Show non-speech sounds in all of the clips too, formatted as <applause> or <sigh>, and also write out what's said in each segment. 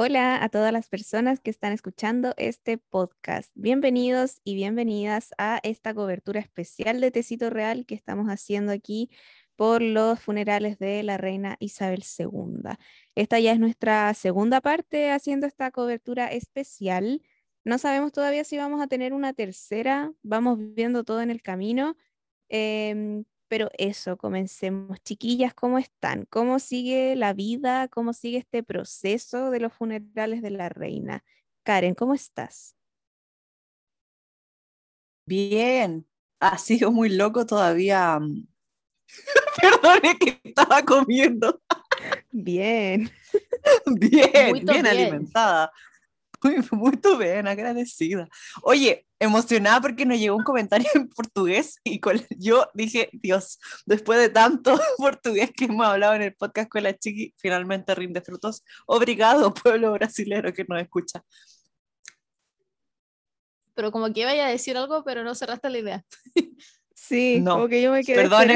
Hola a todas las personas que están escuchando este podcast. Bienvenidos y bienvenidas a esta cobertura especial de Tecito Real que estamos haciendo aquí por los funerales de la reina Isabel II. Esta ya es nuestra segunda parte haciendo esta cobertura especial. No sabemos todavía si vamos a tener una tercera, vamos viendo todo en el camino. Em, pero eso, comencemos. Chiquillas, ¿cómo están? ¿Cómo sigue la vida? ¿Cómo sigue este proceso de los funerales de la reina? Karen, ¿cómo estás? Bien, ha sido muy loco todavía. Mm. <laughs> Perdón, que estaba comiendo. Bien. <laughs> Bien, bien, alimentada. Muy, <laughs> muy bien, agradecida. Oye, emocionada porque nos llegó un comentario en portugués y yo dije, Dios, después de tanto <laughs> portugués que hemos hablado en el podcast con la chiqui, finalmente rinde frutos. Obrigado, <laughs> pueblo brasileño que nos escucha. Pero como que iba a decir algo, pero no cerraste la idea. Sí, no. como que yo me quedé Perdón,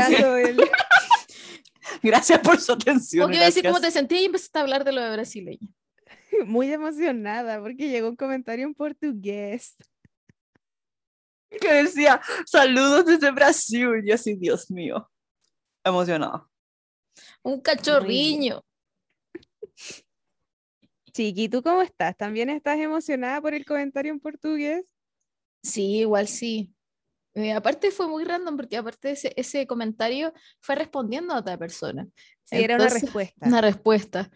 Gracias por su atención. Porque iba a decir cómo te sentías y empezaste a hablar de lo de brasileño. <laughs> Muy emocionada porque llegó un comentario en portugués que decía saludos desde Brasil. Y yo así, Dios mío, emocionado. Un cachorriño. Chiqui, ¿tú cómo estás? ¿También estás emocionada por el comentario en portugués? Sí, igual sí. Eh, aparte fue muy random porque aparte ese, ese comentario fue respondiendo a otra persona. Sí, era una respuesta. Una respuesta.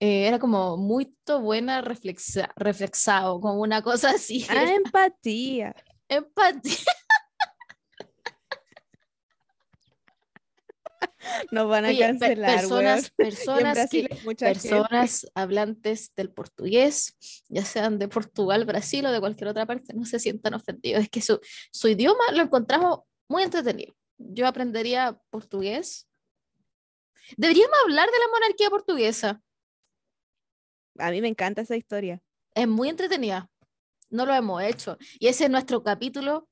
Eh, era como muy buena reflexa, reflexado, como una cosa así. Ah, <laughs> empatía. Empatía. <laughs> Nos van a cancelar. personas, <laughs> personas, personas hablantes del portugués, ya sean de Portugal, Brasil o de cualquier otra parte, no se sientan ofendidos. Es que su, su idioma lo encontramos muy entretenido. Yo aprendería portugués. Deberíamos hablar de la monarquía portuguesa. A mí me encanta esa historia. Es muy entretenida no lo hemos hecho. Y ese es nuestro capítulo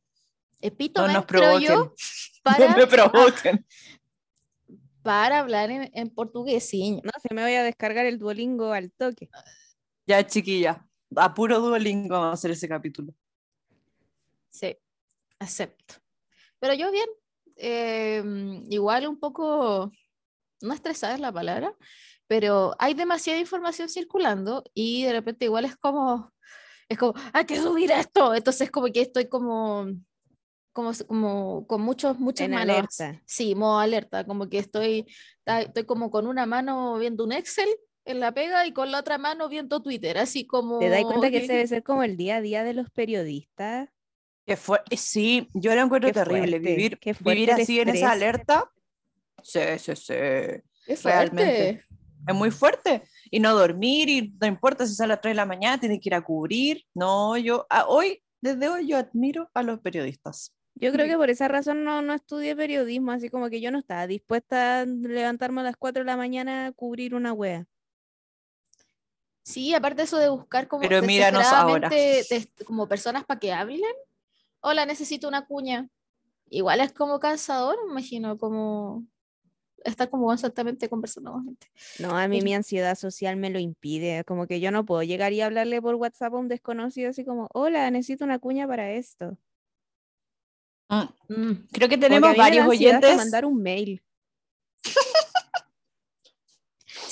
epítome, no nos creo yo, <laughs> para, no me provoquen. <laughs> para hablar en, en portugués. No, se me voy a descargar el Duolingo al toque. Ya, chiquilla, a puro Duolingo vamos a hacer ese capítulo. Sí, acepto. Pero yo bien, em, igual un poco, no estresada es la palabra, pero hay demasiada información circulando y de repente igual es como, es como, hay que subir esto. Entonces, como que estoy como, como, como con muchos, muchas en alerta. Sí, modo alerta, como que estoy, estoy como con una mano viendo un Excel en la pega y con la otra mano viendo Twitter, así como... ¿Te das cuenta que ese debe ser como el día a día de los periodistas? Que fue, sí, yo lo encuentro terrible, vivir, vivir así en esa alerta. Sí, sí, sí. Realmente. Es muy fuerte y no dormir y no importa si sale a las 3 de la mañana, tiene que ir a cubrir. No, yo ah, hoy, desde hoy yo admiro a los periodistas. Yo creo que por esa razón no, no estudié periodismo, así como que yo no estaba dispuesta a levantarme a las 4 de la mañana a cubrir una wea. Sí, aparte eso de buscar como Pero míranos ahora. como personas para que hablen. Hola, necesito una cuña. Igual es como cansador, me imagino, como estar como constantemente conversando con gente. No, a mí mi ansiedad social me lo impide, como que yo no puedo llegar y hablarle por WhatsApp a un desconocido así como, hola, necesito una cuña para esto. Mm, mm, creo que tenemos varios oyentes. mandar un mail. <laughs>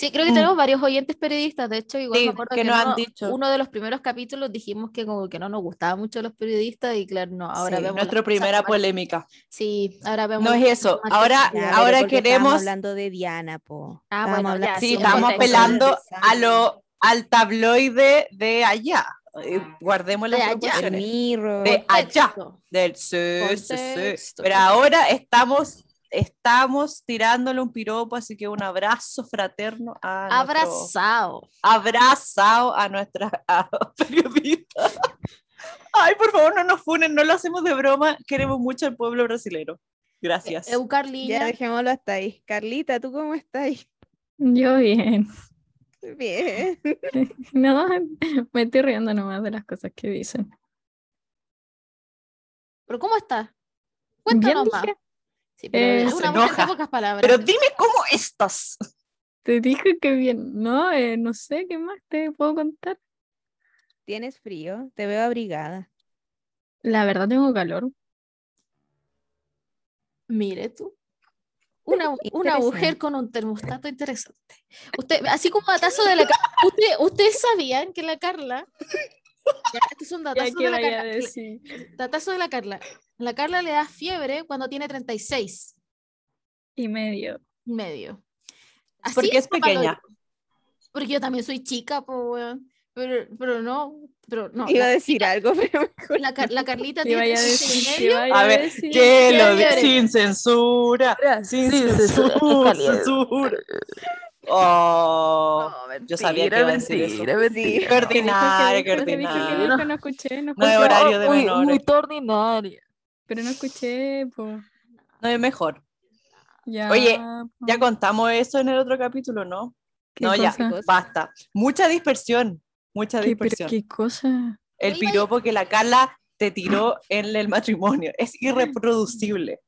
Sí, creo que mm. tenemos varios oyentes periodistas, de hecho, igual me acuerdo que, nos han dicho. uno de los primeros capítulos dijimos que como que no nos gustaban mucho los periodistas y claro, no, ahora vemos nuestra primera polémica. Sí, ahora vemos No es eso, ahora ahora queremos hablando de Diana, po. Ah, bueno, sí, estamos apelando a lo al tabloide de allá. Eh, guardemos la de allá, de allá, del sí, sí, sí. Pero ahora estamos estamos tirándole un piropo, así que un abrazo fraterno a abrazado, abrazado a nuestra <laughs> periodista. Ay, por favor, no nos funen, no lo hacemos de broma, queremos mucho al pueblo brasileño. Gracias. Eu, Ya dejémoslo hasta ahí. Carlita, ¿tú cómo estás? Yo bien. Bien. <laughs> No, me estoy riendo nomás de las cosas que dicen. ¿Pero cómo estás? Cuéntanos más. Sí, pero, eh, una pocas palabras. pero dime cómo estás. Te dije que bien. No, eh, no sé qué más te puedo contar. ¿Tienes frío? Te veo abrigada. La verdad tengo calor. Mire tú. Una, una mujer con un termostato interesante. Usted, así como datazo de la usted, ¿Ustedes sabían que la Carla este es un <laughs> datazo de la Carla. Datazo de la Carla. La Carla le da fiebre cuando tiene 36. Y medio. Medio. Así porque es pequeña. Porque yo también soy chica, pues, pero, pero no, pero no. Iba a decir algo, <laughs> pero La, la Carlita <laughs> tiene a decir, A, ver, que lo sin censura, sin censura, censura. Oh, yo sabía que iba a decir eso. Mentira, Qué ordinaria, qué ordinaria. No escuché, no escuché. No es horario de muy, menores. Muy ordinaria. Pero no escuché, pues. No es mejor. Ya, Oye, po. ya contamos eso en el otro capítulo, ¿no? ¿Qué No, ya, cosa? basta. Mucha dispersión, mucha ¿Qué, pero dispersión. qué cosa? El piropo que la Carla te tiró en el matrimonio es irreproducible.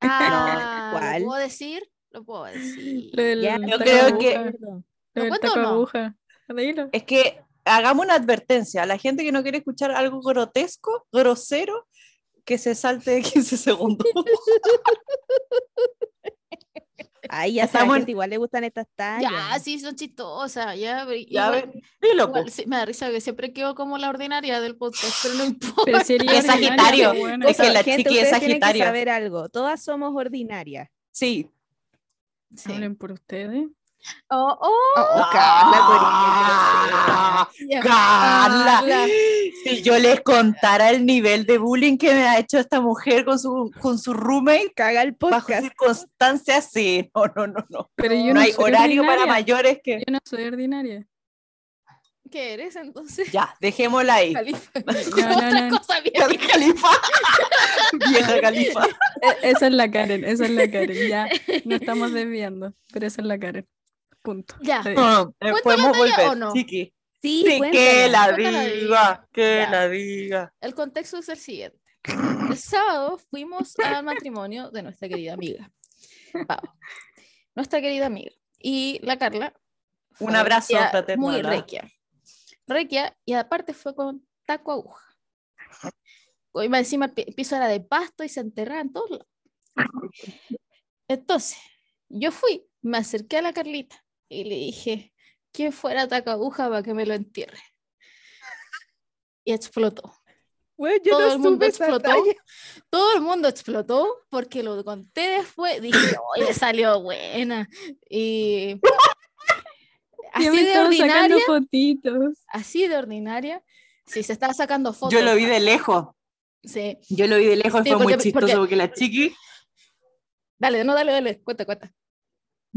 Ah, ¿cuál? ¿Lo puedo decir? Lo puedo decir. Lo del Ya, yo creo aguja, que- Lo ¿Lo del cuento o no? aguja. Es que hagamos una advertencia a la gente que no quiere escuchar algo grotesco, grosero, que se salte de 15 <laughs> segundos. Ay, ya Estamos sabes igual le gustan estas tallas. Ya, sí, son chistosas. Ya, ya igual- loco. igual sí, me da risa que siempre quedo como la ordinaria del podcast, pero no <laughs> importa. Pero sería Es Sagitario, qué buena. es que la Gente, chiqui es ustedes tienen que Sagitario. saber algo. Todas somos ordinarias. Sí. Sí. Hablen por ustedes. Oh, oh, Oh, Carla, tú eres Ah. Carla, Carla. si yo les contara el nivel de bullying que me ha hecho esta mujer con su, con su roommate Caga el bajo podcast. circunstancias, sí, no, no, no, no. Pero yo No no, hay horario para mayores que... Yo no soy ordinaria. ¿Qué eres entonces? Ya, dejémosla ahí. Califa. <laughs> No, no, Otra no. cosa. El califa. <laughs> Vieja califa. Esa es la Karen, esa es la Karen. Ya no estamos desviando, pero esa es la Karen. Punto. Ya. No, eh, ¿Cuento podemos volver, o no? chiqui. Sí, Sí, que la diga, que Ya. la diga. El contexto es el siguiente. El sábado fuimos al matrimonio de nuestra querida amiga. Pau. Nuestra querida amiga. Y la Carla. Un abrazo fraternal, Muy requia. Requia, y aparte fue con taco aguja. Hoy más encima el pi- piso era de pasto y se enterraba en todos lados. Entonces, yo fui, me acerqué a la Carlita y le dije, ¿quién fuera taco aguja para que me lo entierre? Y explotó. Güey, yo todo no el mundo explotó. talla. Todo el mundo explotó porque lo conté después. Dije, oye, salió buena. Y <laughs> así me de ordinaria, fotitos. así de ordinaria. Sí, se estaba sacando fotos. Yo lo vi de lejos. Sí. Yo lo vi de lejos Sí, fue muy chistoso porque- porque la chiqui Dale, no, dale, dale. Cuenta, cuenta.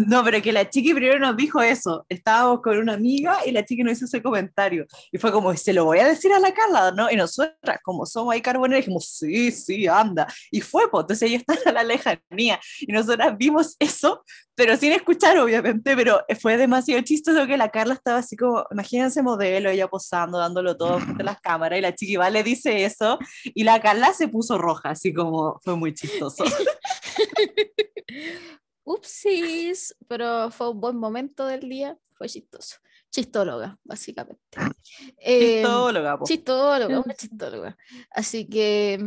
No, pero que la chiqui primero nos dijo eso. Estábamos con una amiga y la chiqui nos hizo ese comentario. Y fue como, se lo voy a decir a la Carla, ¿no? Y nosotras, como somos ahí carboneras, dijimos, sí, sí, anda. Y fue, pues, entonces ellos están a la lejanía. Y nosotras vimos eso, pero sin escuchar, obviamente, pero fue demasiado chistoso que la Carla estaba así como, imagínense modelo, ella posando, dándolo todo frente a las cámaras, y la chiqui va, le dice eso, y la Carla se puso roja, así como, fue muy chistoso. <laughs> Upsis, pero fue un buen momento del día. Fue chistoso. Chistóloga, básicamente. Eh, Chistóloga, po. chistóloga, una chistóloga. Así que.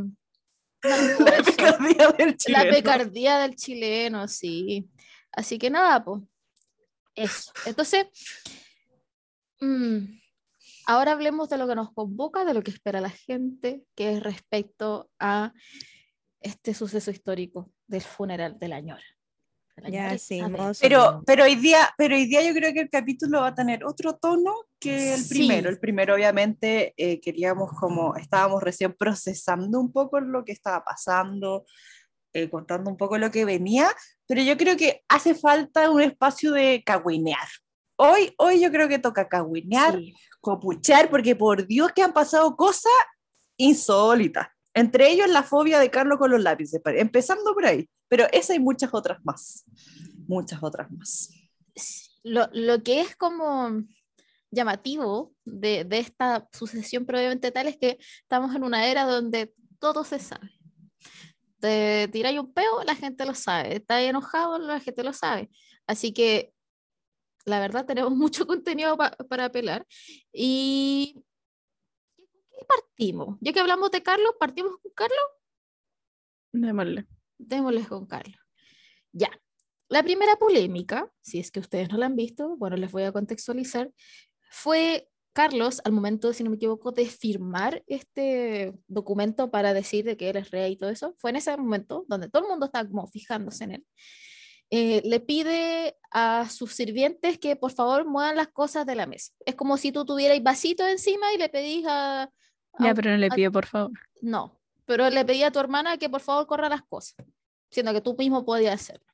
<laughs> La eso. picardía del La chileno. picardía del chileno, sí. Así que nada, pues. Eso. Entonces, mm, ahora hablemos de lo que nos convoca, de lo que espera la gente, que es respecto a este suceso histórico del funeral de la ñora. Ya, sí. Pero, pero, hoy día, pero hoy día yo creo que el capítulo va a tener otro tono que el Sí. primero. El primero, obviamente, eh, queríamos como, estábamos recién procesando un poco lo que estaba pasando, eh, contando un poco lo que venía, pero yo creo que hace falta un espacio de cagüinear. Hoy, hoy yo creo que toca cagüinear, Sí. copuchar, porque por Dios que han pasado cosas insólitas. Entre ellos la fobia de Carlos con los lápices, empezando por ahí. Pero esa y muchas otras más. Muchas otras más. Lo, lo que es como llamativo de, de esta sucesión probablemente tal es que estamos en una era donde todo se sabe. Te tiráis un peo, la gente lo sabe. Estás enojado, la gente lo sabe. Así que la verdad tenemos <laughs> mucho contenido para apelar. Y ¿qué partimos? Ya que hablamos de Carlos, ¿partimos con Carlos? Démosle. Démosle con Carlos. Ya. La primera polémica, si es que ustedes no la han visto, bueno, les voy a contextualizar, fue Carlos, al momento, si no me equivoco, de firmar este documento para decir de que él es rey y todo eso, fue en ese momento donde todo el mundo estaba como fijándose en él. Eh, le pide a sus sirvientes que por favor muevan las cosas de la mesa. Es como si tú tuvieras vasito encima y le pedís a... ya, pero no le pido por favor. No, pero le pedí a tu hermana que por favor corra las cosas, siendo que tú mismo podías hacerlo.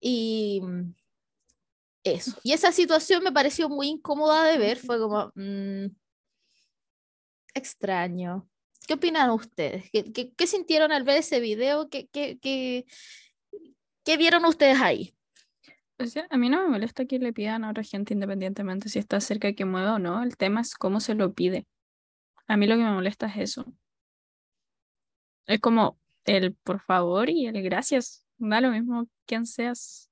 Y eso. Y esa situación me pareció muy incómoda de ver, fue como mm, extraño. ¿Qué opinan ustedes? ¿Qué, qué, sintieron al ver ese video? ¿Qué, qué, qué, qué vieron ustedes ahí? O sea, a mí no me molesta que le pidan a otra gente independientemente si está cerca de que mueva o no. El tema es cómo se lo pide. A mí lo que me molesta es eso. Es como el por favor y el gracias. Da lo mismo quien seas.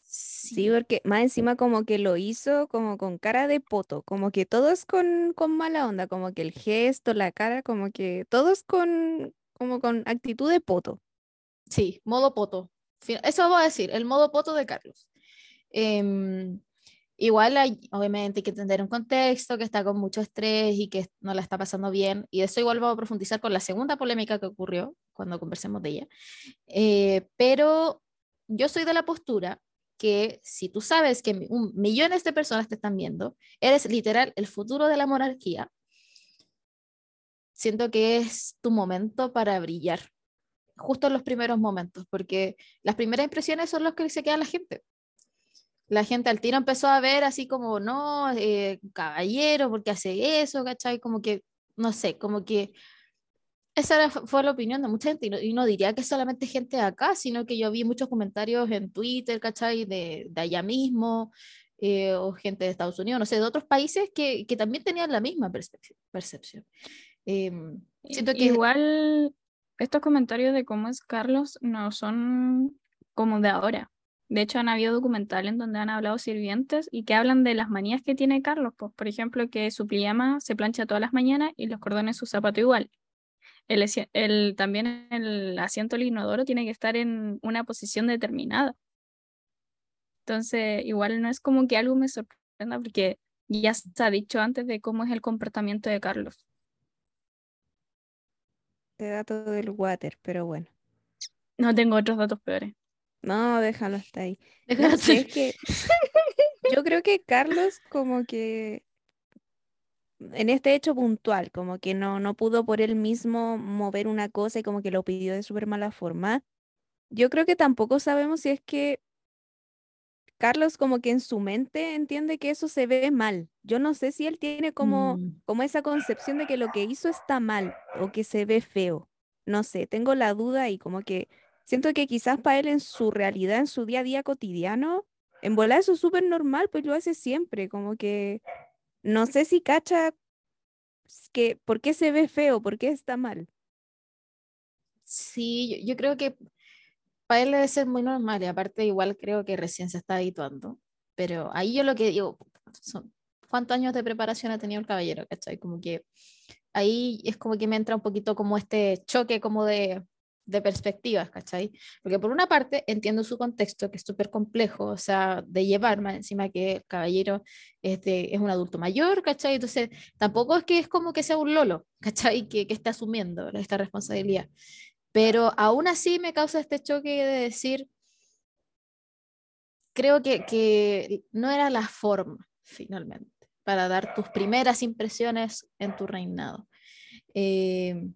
Sí, porque más encima como que lo hizo como con cara de poto, como que todos con, con mala onda, como que el gesto, la cara, como que todos con, como con actitud de poto. Sí, modo poto. Eso voy a decir, el modo poto de Carlos. Em, igual hay, obviamente hay que entender un contexto, que está con mucho estrés y que no la está pasando bien. Y eso igual vamos a profundizar con la segunda polémica que ocurrió cuando conversemos de ella. Eh, pero yo soy de la postura que si tú sabes que millones de personas te están viendo, eres literal el futuro de la monarquía, siento que es tu momento para brillar, justo en los primeros momentos, porque las primeras impresiones son los que se queda la gente. La gente al tiro empezó a ver así como, no, eh, caballero, porque hace eso? ¿Cachai? Como que, no sé, como que esa fue la opinión de mucha gente y no, diría que solamente gente de acá, sino que yo vi muchos comentarios en Twitter, ¿cachai? De, de allá mismo, eh, o gente de Estados Unidos, no sé, de otros países que, que también tenían la misma percepción. Em, siento que igual estos comentarios de cómo es Carlos no son como de ahora. De hecho, han habido documentales en donde han hablado sirvientes y que hablan de las manías que tiene Carlos. Pues, por ejemplo, que su pijama se plancha todas las mañanas y los cordones su zapato igual el, el, también el asiento del inodoro tiene que estar en una posición determinada. Entonces, igual no es como que algo me sorprenda porque ya se ha dicho antes de cómo es el comportamiento de Carlos. Dato del water, pero bueno. No tengo otros datos peores. No, déjalo hasta ahí. que <laughs> yo creo que Carlos como que en este hecho puntual, como que no, no pudo por él mismo mover una cosa y como que lo pidió de súper mala forma. Yo creo que tampoco sabemos si es que Carlos como que en su mente entiende que eso se ve mal. Yo no sé si él tiene como, mm. como esa concepción de que lo que hizo está mal o que se ve feo. No sé, tengo la duda y como que siento que quizás para él en su realidad, en su día a día cotidiano, en volar eso es súper normal, pues lo hace siempre, como que no sé si cacha que por qué se ve feo, por qué está mal. Sí, yo, creo que para él debe ser muy normal y aparte igual creo que recién se está habituando. Pero ahí yo lo que digo, son, ¿cuántos años de preparación ha tenido el caballero? ¿Cachai? Como que ahí es como que me entra un poquito como este choque como de, de perspectivas, ¿cachai? Porque por una parte entiendo su contexto, que es súper complejo, o sea, de llevar más encima que el caballero este, es un adulto mayor, ¿cachai? Entonces, tampoco es que es como que sea un lolo, ¿cachai? Que, que esté asumiendo esta responsabilidad. Pero aún así me causa este choque de decir, creo que, que no era la forma, finalmente, para dar tus primeras impresiones en tu reinado. Eh,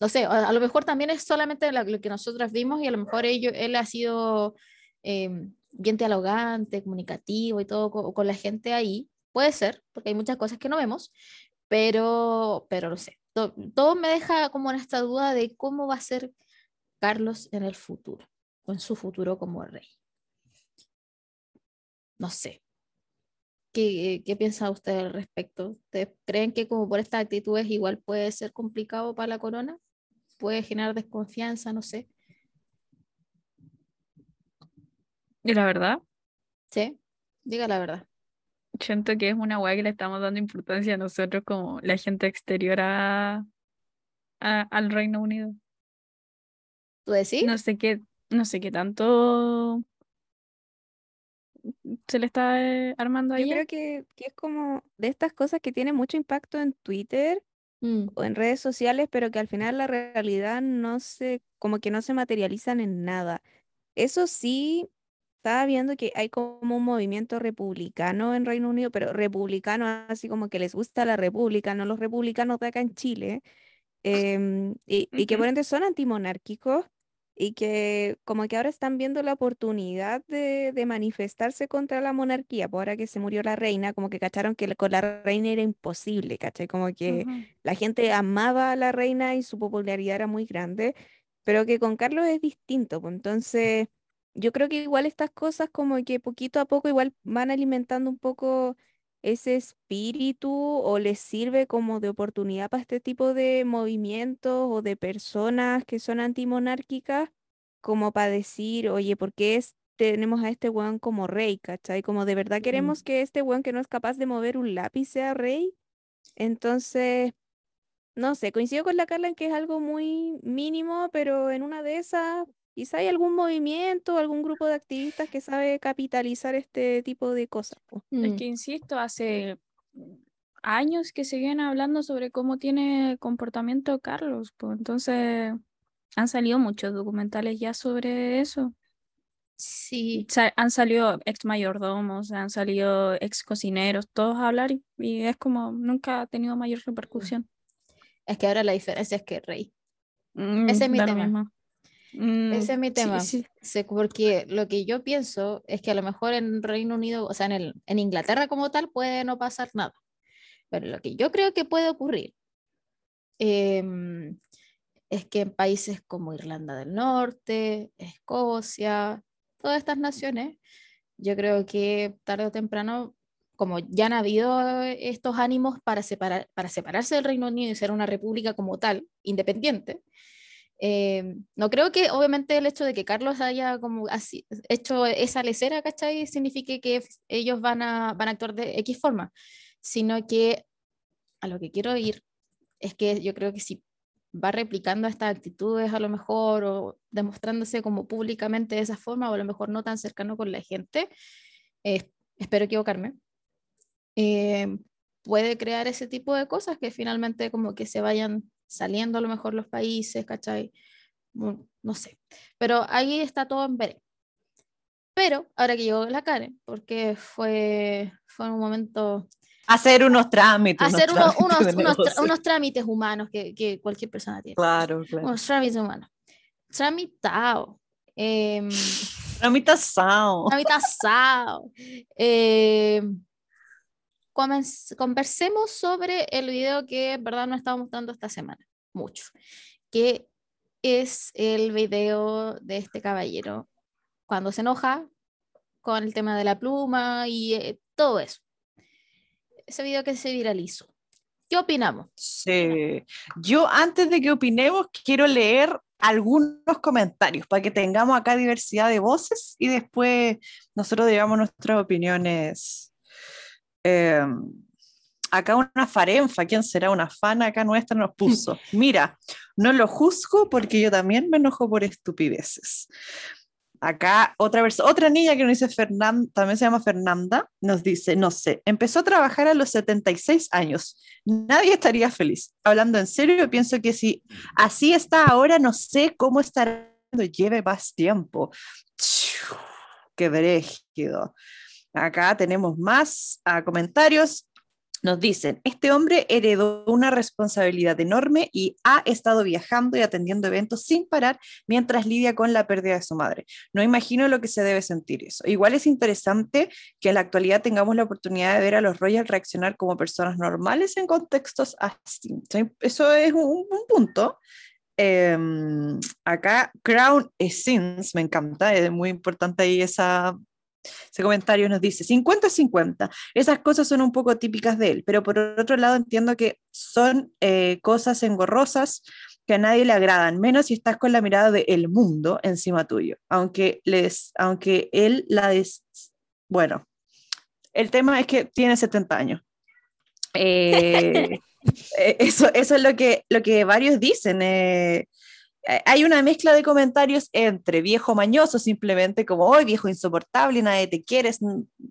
no sé, a, lo mejor también es solamente lo, que nosotros vimos y a lo mejor ello, él ha sido eh, bien dialogante, comunicativo y todo con, la gente ahí. Puede ser, porque hay muchas cosas que no vemos, pero, pero no sé. Todo, me deja como en esta duda de cómo va a ser Carlos en el futuro, o en su futuro como rey. No sé. ¿Qué, qué piensa usted al respecto? ¿Ustedes creen que como por estas actitudes igual puede ser complicado para la corona? Puede generar desconfianza, no sé. ¿Y la verdad? Sí. Diga la verdad. Siento que es una weá que le estamos dando importancia a nosotros como la gente exterior a, al Reino Unido. ¿Tú decís? No sé qué, no sé qué tanto se le está eh, armando ahí. Yo creo que, que, es como de estas cosas que tienen mucho impacto en Twitter mm. o en redes sociales, pero que al final la realidad no se, como que no se materializan en nada. Eso sí, estaba viendo que hay como un movimiento republicano en Reino Unido, pero republicano así como que les gusta la república, no los republicanos de acá en Chile, em, y, y, que por ende son antimonárquicos y que como que ahora están viendo la oportunidad de, de manifestarse contra la monarquía, por pues ahora que se murió la reina, como que cacharon que con la reina era imposible, ¿cachai? Como que la gente amaba a la reina y su popularidad era muy grande, pero que con Carlos es distinto, pues entonces yo creo que igual estas cosas como que poquito a poco igual van alimentando un poco ese espíritu o les sirve como de oportunidad para este tipo de movimientos o de personas que son antimonárquicas, como para decir, oye, ¿por qué tenemos a este weón como rey, cachai? Como de verdad queremos que este weón que no es capaz de mover un lápiz sea rey. Entonces, no sé, coincido con la Carla en que es algo muy mínimo, pero en una de esas Quizá hay algún movimiento, algún grupo de activistas que sabe capitalizar este tipo de cosas. Es que, insisto, hace años que se viene hablando sobre cómo tiene comportamiento Carlos, pues entonces han salido muchos documentales ya sobre eso. Sí. han salido ex mayordomos, han salido ex cocineros, todos a hablar y, es como nunca ha tenido mayor repercusión. Es que ahora la diferencia es que rey. Mm, Ese es mi tema. Mm, Ese es mi tema. porque lo que yo pienso es que a lo mejor en Reino Unido, o sea, en, el, en Inglaterra como tal, puede no pasar nada. Pero lo que yo creo que puede ocurrir em, es que en países como Irlanda del Norte, Escocia, todas estas naciones, yo creo que tarde o temprano, como ya han habido estos ánimos para, separar, para separarse del Reino Unido y ser una república como tal, independiente, eh, no creo que obviamente el hecho de que Carlos haya como hecho esa lecera, ¿cachai? Signifique que ellos van a, van a actuar de X forma, sino que a lo que quiero ir es que yo creo que si va replicando estas actitudes a lo mejor o demostrándose como públicamente de esa forma o a lo mejor no tan cercano con la gente, espero equivocarme, eh, puede crear ese tipo de cosas que finalmente como que se vayan saliendo a lo mejor los países, ¿cachai? No, sé. Pero ahí está todo en veré. Pero ahora que llegó la Karen, porque fue, fue un momento... Hacer unos trámites. Hacer unos, trámites, unos, trámites humanos que, que, cualquier persona tiene. Claro, claro. Unos trámites humanos. Tramitado. Eh, Tramitação. Tramitação. Eh, conversemos sobre el video que en verdad no estaba mostrando esta semana, mucho, que es el video de este caballero cuando se enoja con el tema de la pluma y eh, todo eso. Ese video que se viralizó. ¿Qué opinamos? Sí. Yo antes de que opinemos quiero leer algunos comentarios para que tengamos acá diversidad de voces y después nosotros digamos nuestras opiniones Em, acá una farenfa, ¿quién será una fan acá nuestra? Nos puso, <laughs> mira, no lo juzgo porque yo también me enojo por estupideces. Acá otra, otra niña que nos dice Fernanda, también se llama Fernanda, nos dice, no sé, empezó a trabajar a los 76 años. Nadie estaría feliz. Hablando en serio, pienso que si así está ahora, no sé cómo estará cuando lleve más tiempo. Qué brígido. Acá tenemos más ah, comentarios. Nos dicen, este hombre heredó una responsabilidad enorme y ha estado viajando y atendiendo eventos sin parar mientras lidia con la pérdida de su madre. No imagino lo que se debe sentir eso. Igual es interesante que en la actualidad tengamos la oportunidad de ver a los Royals reaccionar como personas normales en contextos así. Eso es un, punto. Em, acá, Crown Essence, me encanta, es muy importante ahí esa ese comentario nos dice 50-50. Esas cosas son un poco típicas de él, pero por otro lado entiendo que son eh, cosas engorrosas que a nadie le agradan, menos si estás con la mirada del el mundo encima tuyo, aunque, les, aunque él la des... Bueno, el tema es que tiene 70 años. Eh, <laughs> eh, eso, eso es lo que, lo que varios dicen. Eh, hay una mezcla de comentarios entre viejo mañoso, simplemente como, hoy viejo insoportable, nadie te quiere,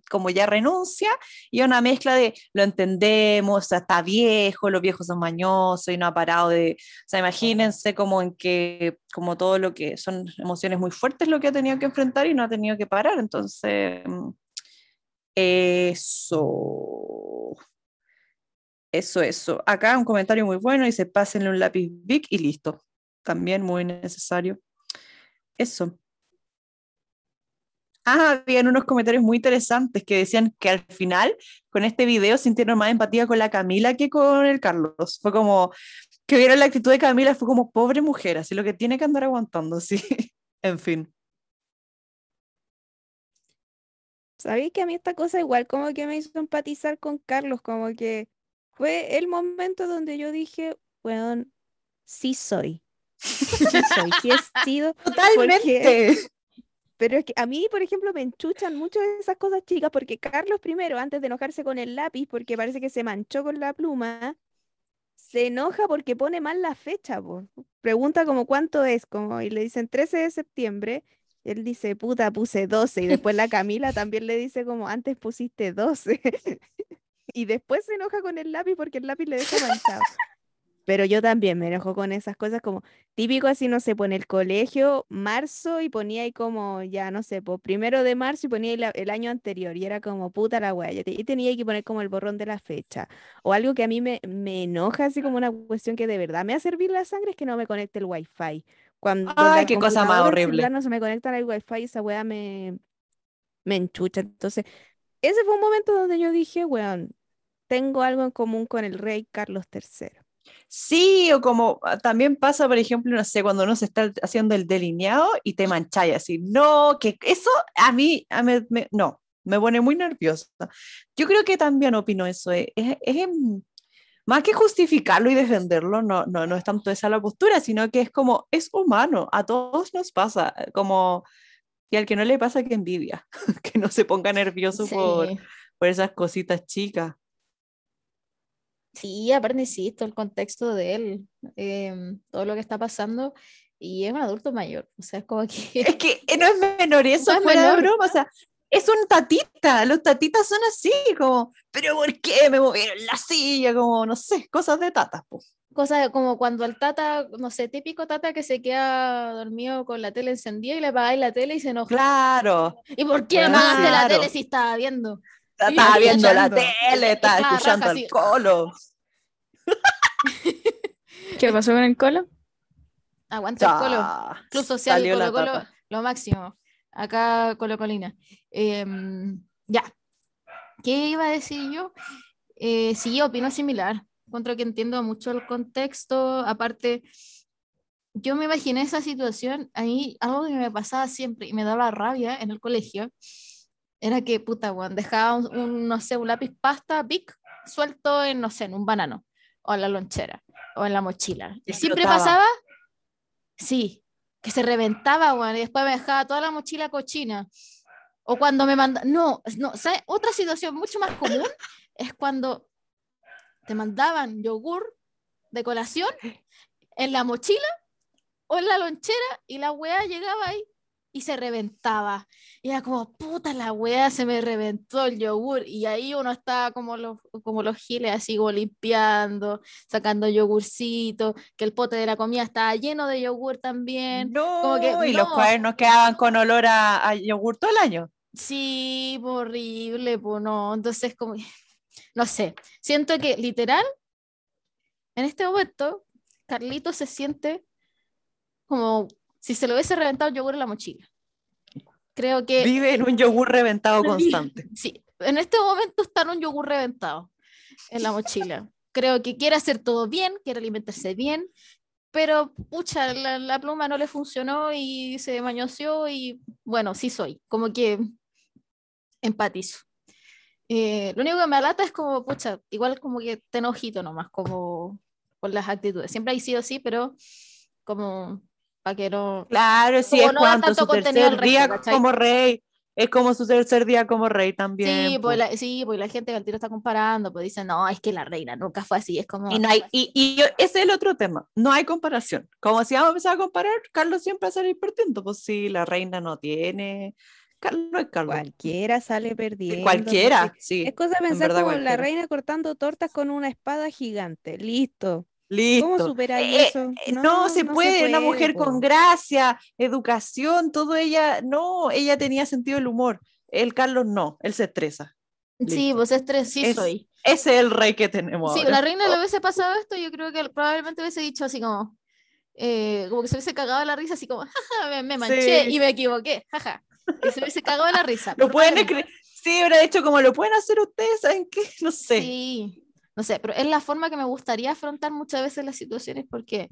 como ya renuncia, y una mezcla de, lo entendemos, está viejo, los viejos son mañosos y no ha parado de, o sea, imagínense como en que, como todo lo que son emociones muy fuertes lo que ha tenido que enfrentar y no ha tenido que parar, entonces, eso. Eso, eso. Acá un comentario muy bueno, dice, pásenle un lápiz big y listo también muy necesario. Eso. Ah, habían unos comentarios muy interesantes que decían que al final con este video sintieron más empatía con la Camila que con el Carlos. Fue como que vieron la actitud de Camila, fue como pobre mujer, así lo que tiene que andar aguantando, <laughs> sí. en fin. Sabéis que a mí esta cosa igual como que me hizo empatizar con Carlos, como que fue el momento donde yo dije, bueno, sí soy. <laughs> Sí soy, sí he sido. Totalmente. pero es que a mí, por ejemplo, me enchuchan mucho esas cosas chicas, porque Carlos primero, antes de enojarse con el lápiz, porque parece que se manchó con la pluma, se enoja porque pone mal la fecha, pregunta como cuánto es, como, y le dicen 13 de septiembre, él dice, puta, puse 12, y después la Camila también le dice como, antes pusiste 12, <laughs> y después se enoja con el lápiz porque el lápiz le deja manchado. Pero yo también me enojo con esas cosas como típico así, no sé, pone el colegio, marzo y ponía ahí como, ya no sé, pues primero de marzo y ponía el, año anterior y era como puta la wea, y tenía que poner como el borrón de la fecha. O algo que a mí me, me enoja así como una cuestión que de verdad me hace servir la sangre es que no me conecte el wifi. Cuando Ay, qué cosa más horrible. No se me conecta el wifi, esa wea me, me enchucha. Entonces, ese fue un momento donde yo dije, weón, tengo algo en común con el rey Carlos III. Sí, o como ah, también pasa, por ejemplo, no sé, cuando uno se está haciendo el delineado y te mancháis así. No, que eso a mí, a mí no, me pone muy nerviosa. Yo creo que también opino eso. Es, más que justificarlo y defenderlo, no, no, no es tanto esa la postura, sino que es como, es humano, a todos nos pasa, como, y al que no le pasa que envidia, <laughs> que no se ponga nervioso por, por esas cositas chicas. Sí, aparte insisto, el contexto de él, em, todo lo que está pasando, y es un adulto mayor, o sea, es como que... Es que no es menor, <laughs> eso no fuera de broma, o sea, es un tatita, los tatitas son así, como, pero ¿por qué me movieron la silla? Como, no sé, cosas de tatas, pues. Cosas como cuando el tata, no sé, típico tata que se queda dormido con la tele encendida y le apagáis la tele y se enoja. Claro. ¿Y por qué claro. la tele si estaba viendo? Estaba viendo la tele, estaba escuchando el colo. ¿Qué pasó con el colo? Aguanta el colo. Club Social, Colo Colo, lo máximo. Acá Colo Colina. Em, ya. ¿Qué iba a decir yo? Eh, sí, opino similar. Encuentro que entiendo mucho el contexto. Aparte, yo me imaginé esa situación. Ahí algo que me pasaba siempre y me daba rabia en el colegio era que, puta, bueno, dejaba un, no sé, un lápiz pasta, big, suelto en, no sé, en un banano, o en la lonchera, o en la mochila. Y siempre pasaba, sí, que se reventaba, bueno, y después me dejaba toda la mochila cochina. O cuando me manda, no, no, ¿sabes? Otra situación mucho más común <laughs> es cuando te mandaban yogur de colación en la mochila o en la lonchera y la wea llegaba ahí y se reventaba. Y era como, puta la wea, se me reventó el yogur. Y ahí uno estaba como los, como los giles, así como limpiando, sacando yogurcito, que el pote de la comida estaba lleno de yogur también. No, y los cuadernos quedaban con olor a, yogur todo el año. Sí, horrible, pues no. Entonces, como, <laughs> no sé, siento que literal, en este momento, Carlito se siente como si se lo hubiese reventado el yogur en la mochila. Creo que... Vive en un yogur reventado constante. Sí, en este momento está en un yogur reventado en la mochila. Creo que quiere hacer todo bien, quiere alimentarse bien, pero pucha, la, pluma no le funcionó y se mañoseó y bueno, sí soy, como que empatizo. Eh, lo único que me alata es como, pucha, igual como que te enojito nomás, como con las actitudes. Siempre ha sido así, pero como Claro, sí, es cuanto su tercer día como rey, es como su tercer día como rey también. Sí, pues la, sí, pues la gente al tiro está comparando, pues dicen, no, es que la reina nunca fue así, es como... Y, no hay, y, y ese es el otro tema, no hay comparación. Como si vamos a empezar a comparar, Carlos siempre va a salir perdiendo, pues sí, la reina no tiene... Carlos es Carlos. Cualquiera sale perdiendo. Cualquiera, sí. Es cosa de pensar como la reina cortando tortas con una espada gigante. Listo. Listo. ¿Cómo superar eh, eso? Eh, no, se, puede. una mujer con gracia, educación, todo ella, no, ella tenía sentido del humor. El Carlos no, él se estresa. Sí, vos estrés, sí soy. Ese es el rey que tenemos. Sí, la reina le hubiese pasado esto, yo creo que probablemente hubiese dicho así como, eh, como que se hubiese cagado la risa, así como, <laughs> jaja, me, manché y me equivoqué, jaja. Y se hubiese cagado la risa. Lo pueden Sí, hubiera hecho como lo pueden hacer ustedes, ¿saben qué? <laughs> No sé. Sí, no sé, pero es la forma que me gustaría afrontar muchas veces las situaciones porque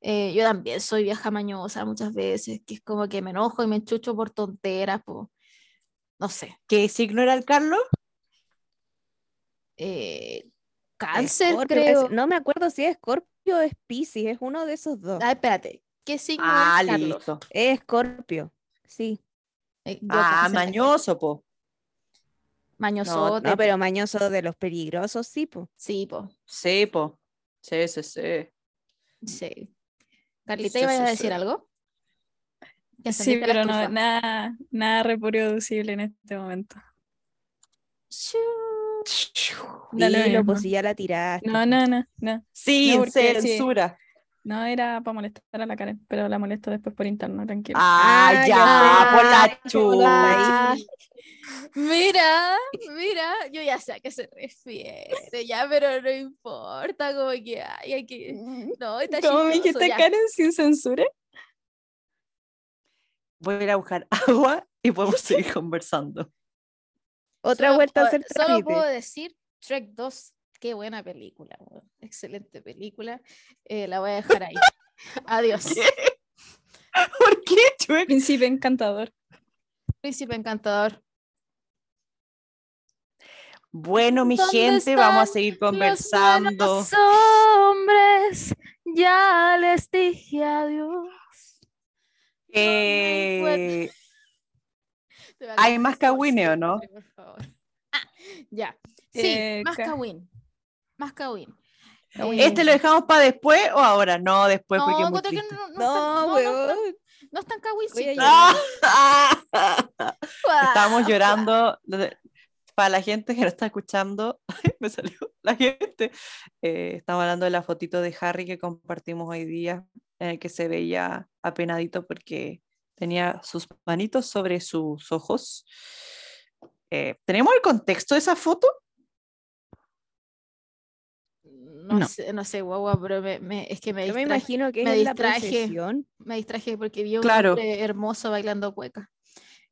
eh, yo también soy vieja mañosa muchas veces, que es como que me enojo y me enchucho por tonteras, pues, no sé. ¿Qué signo era el Carlos? Eh, cáncer, creo. no me acuerdo si es Scorpio o es Pisces, es uno de esos dos. Ah, espérate, ¿qué signo ah, es Carlos? Listo. Es Scorpio, sí. Eh, ah, mañoso, po. Mañoso. No, pero mañoso de los peligrosos, sí, po. Sí, po. Sí, po. Sí, sí, sí. Sí. Carlita, ¿ibas a decir algo? Sí, pero no, nada, nada reproducible en este momento. Dale, pues si ya la tiraste. No, no, no, no. Sí, censura. No, era para molestar a la Karen, pero la molesto después por interno, tranquilo. Ah, ah ya, por la chula. Mira, mira, yo ya sé a qué se refiere, ya, pero no importa, como que hay, que. No, está ¿Cómo me dijiste Karen sin censura? Voy a ir a buscar <laughs> agua y podemos seguir conversando. Otra vuelta a hacer Solo puedo decir Trek 2 Qué buena película, excelente película. Eh, la voy a dejar ahí. <laughs> Adiós. ¿Por qué? Príncipe encantador. Príncipe encantador. Bueno, mi gente, vamos a seguir conversando. Los hombres, ya les dije adiós. Eh, ¿Hay más Kawine o no? Ah, ya. Sí, eh, más Kawin más Kawin. ¿Este lo dejamos para después o ahora? No, después porque no, no, no, no, están Estamos <laughs> llorando. Para la gente que no está escuchando, <laughs> me salió la gente. Eh, estamos hablando de la fotito de Harry que compartimos hoy día, en el que se veía apenadito porque tenía sus manitos sobre sus ojos. Eh, ¿Tenemos el contexto de esa foto? No, sé, no sé, guagua, pero me, es que me Yo me imagino que me es distraje, la Me distraje porque vi un hombre hermoso bailando cueca.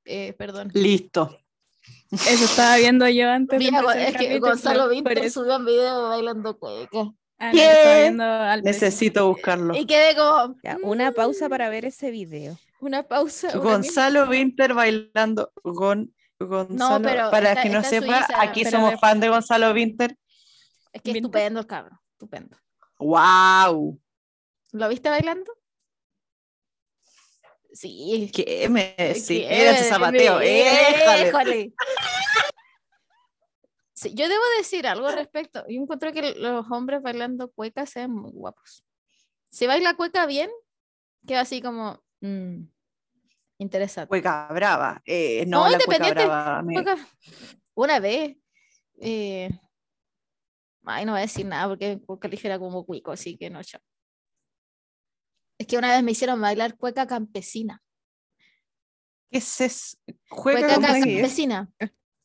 Eh, perdón. Listo. Eso estaba viendo yo antes. es que Gonzalo Vinter subió un video bailando cueca. Ah, ¿Qué? Necesito buscarlo. Y quedé como. una pausa para ver ese video. Una pausa. Gonzalo Winter bailando. Gon, Gonzalo, no, pero para que no sepa, aquí somos fan de Gonzalo Winter. Es que estupendo el cabrón, estupendo. ¡Wow! ¿Lo viste bailando? Sí. ¿Qué me sí, era ese zapateo? ¡Éjale! Sí, yo debo decir algo al respecto. Yo encuentro que los hombres bailando cueca se ven muy guapos. Si baila cueca bien, queda así como mm, interesante. Cueca brava. Eh, no, la independiente. Cueca brava, Una vez eh, Ay, no voy a decir nada porque cueca ligera como cuico, así que no, chao. Es que una vez me hicieron bailar cueca campesina. ¿Qué es eso? Cueca, campesina.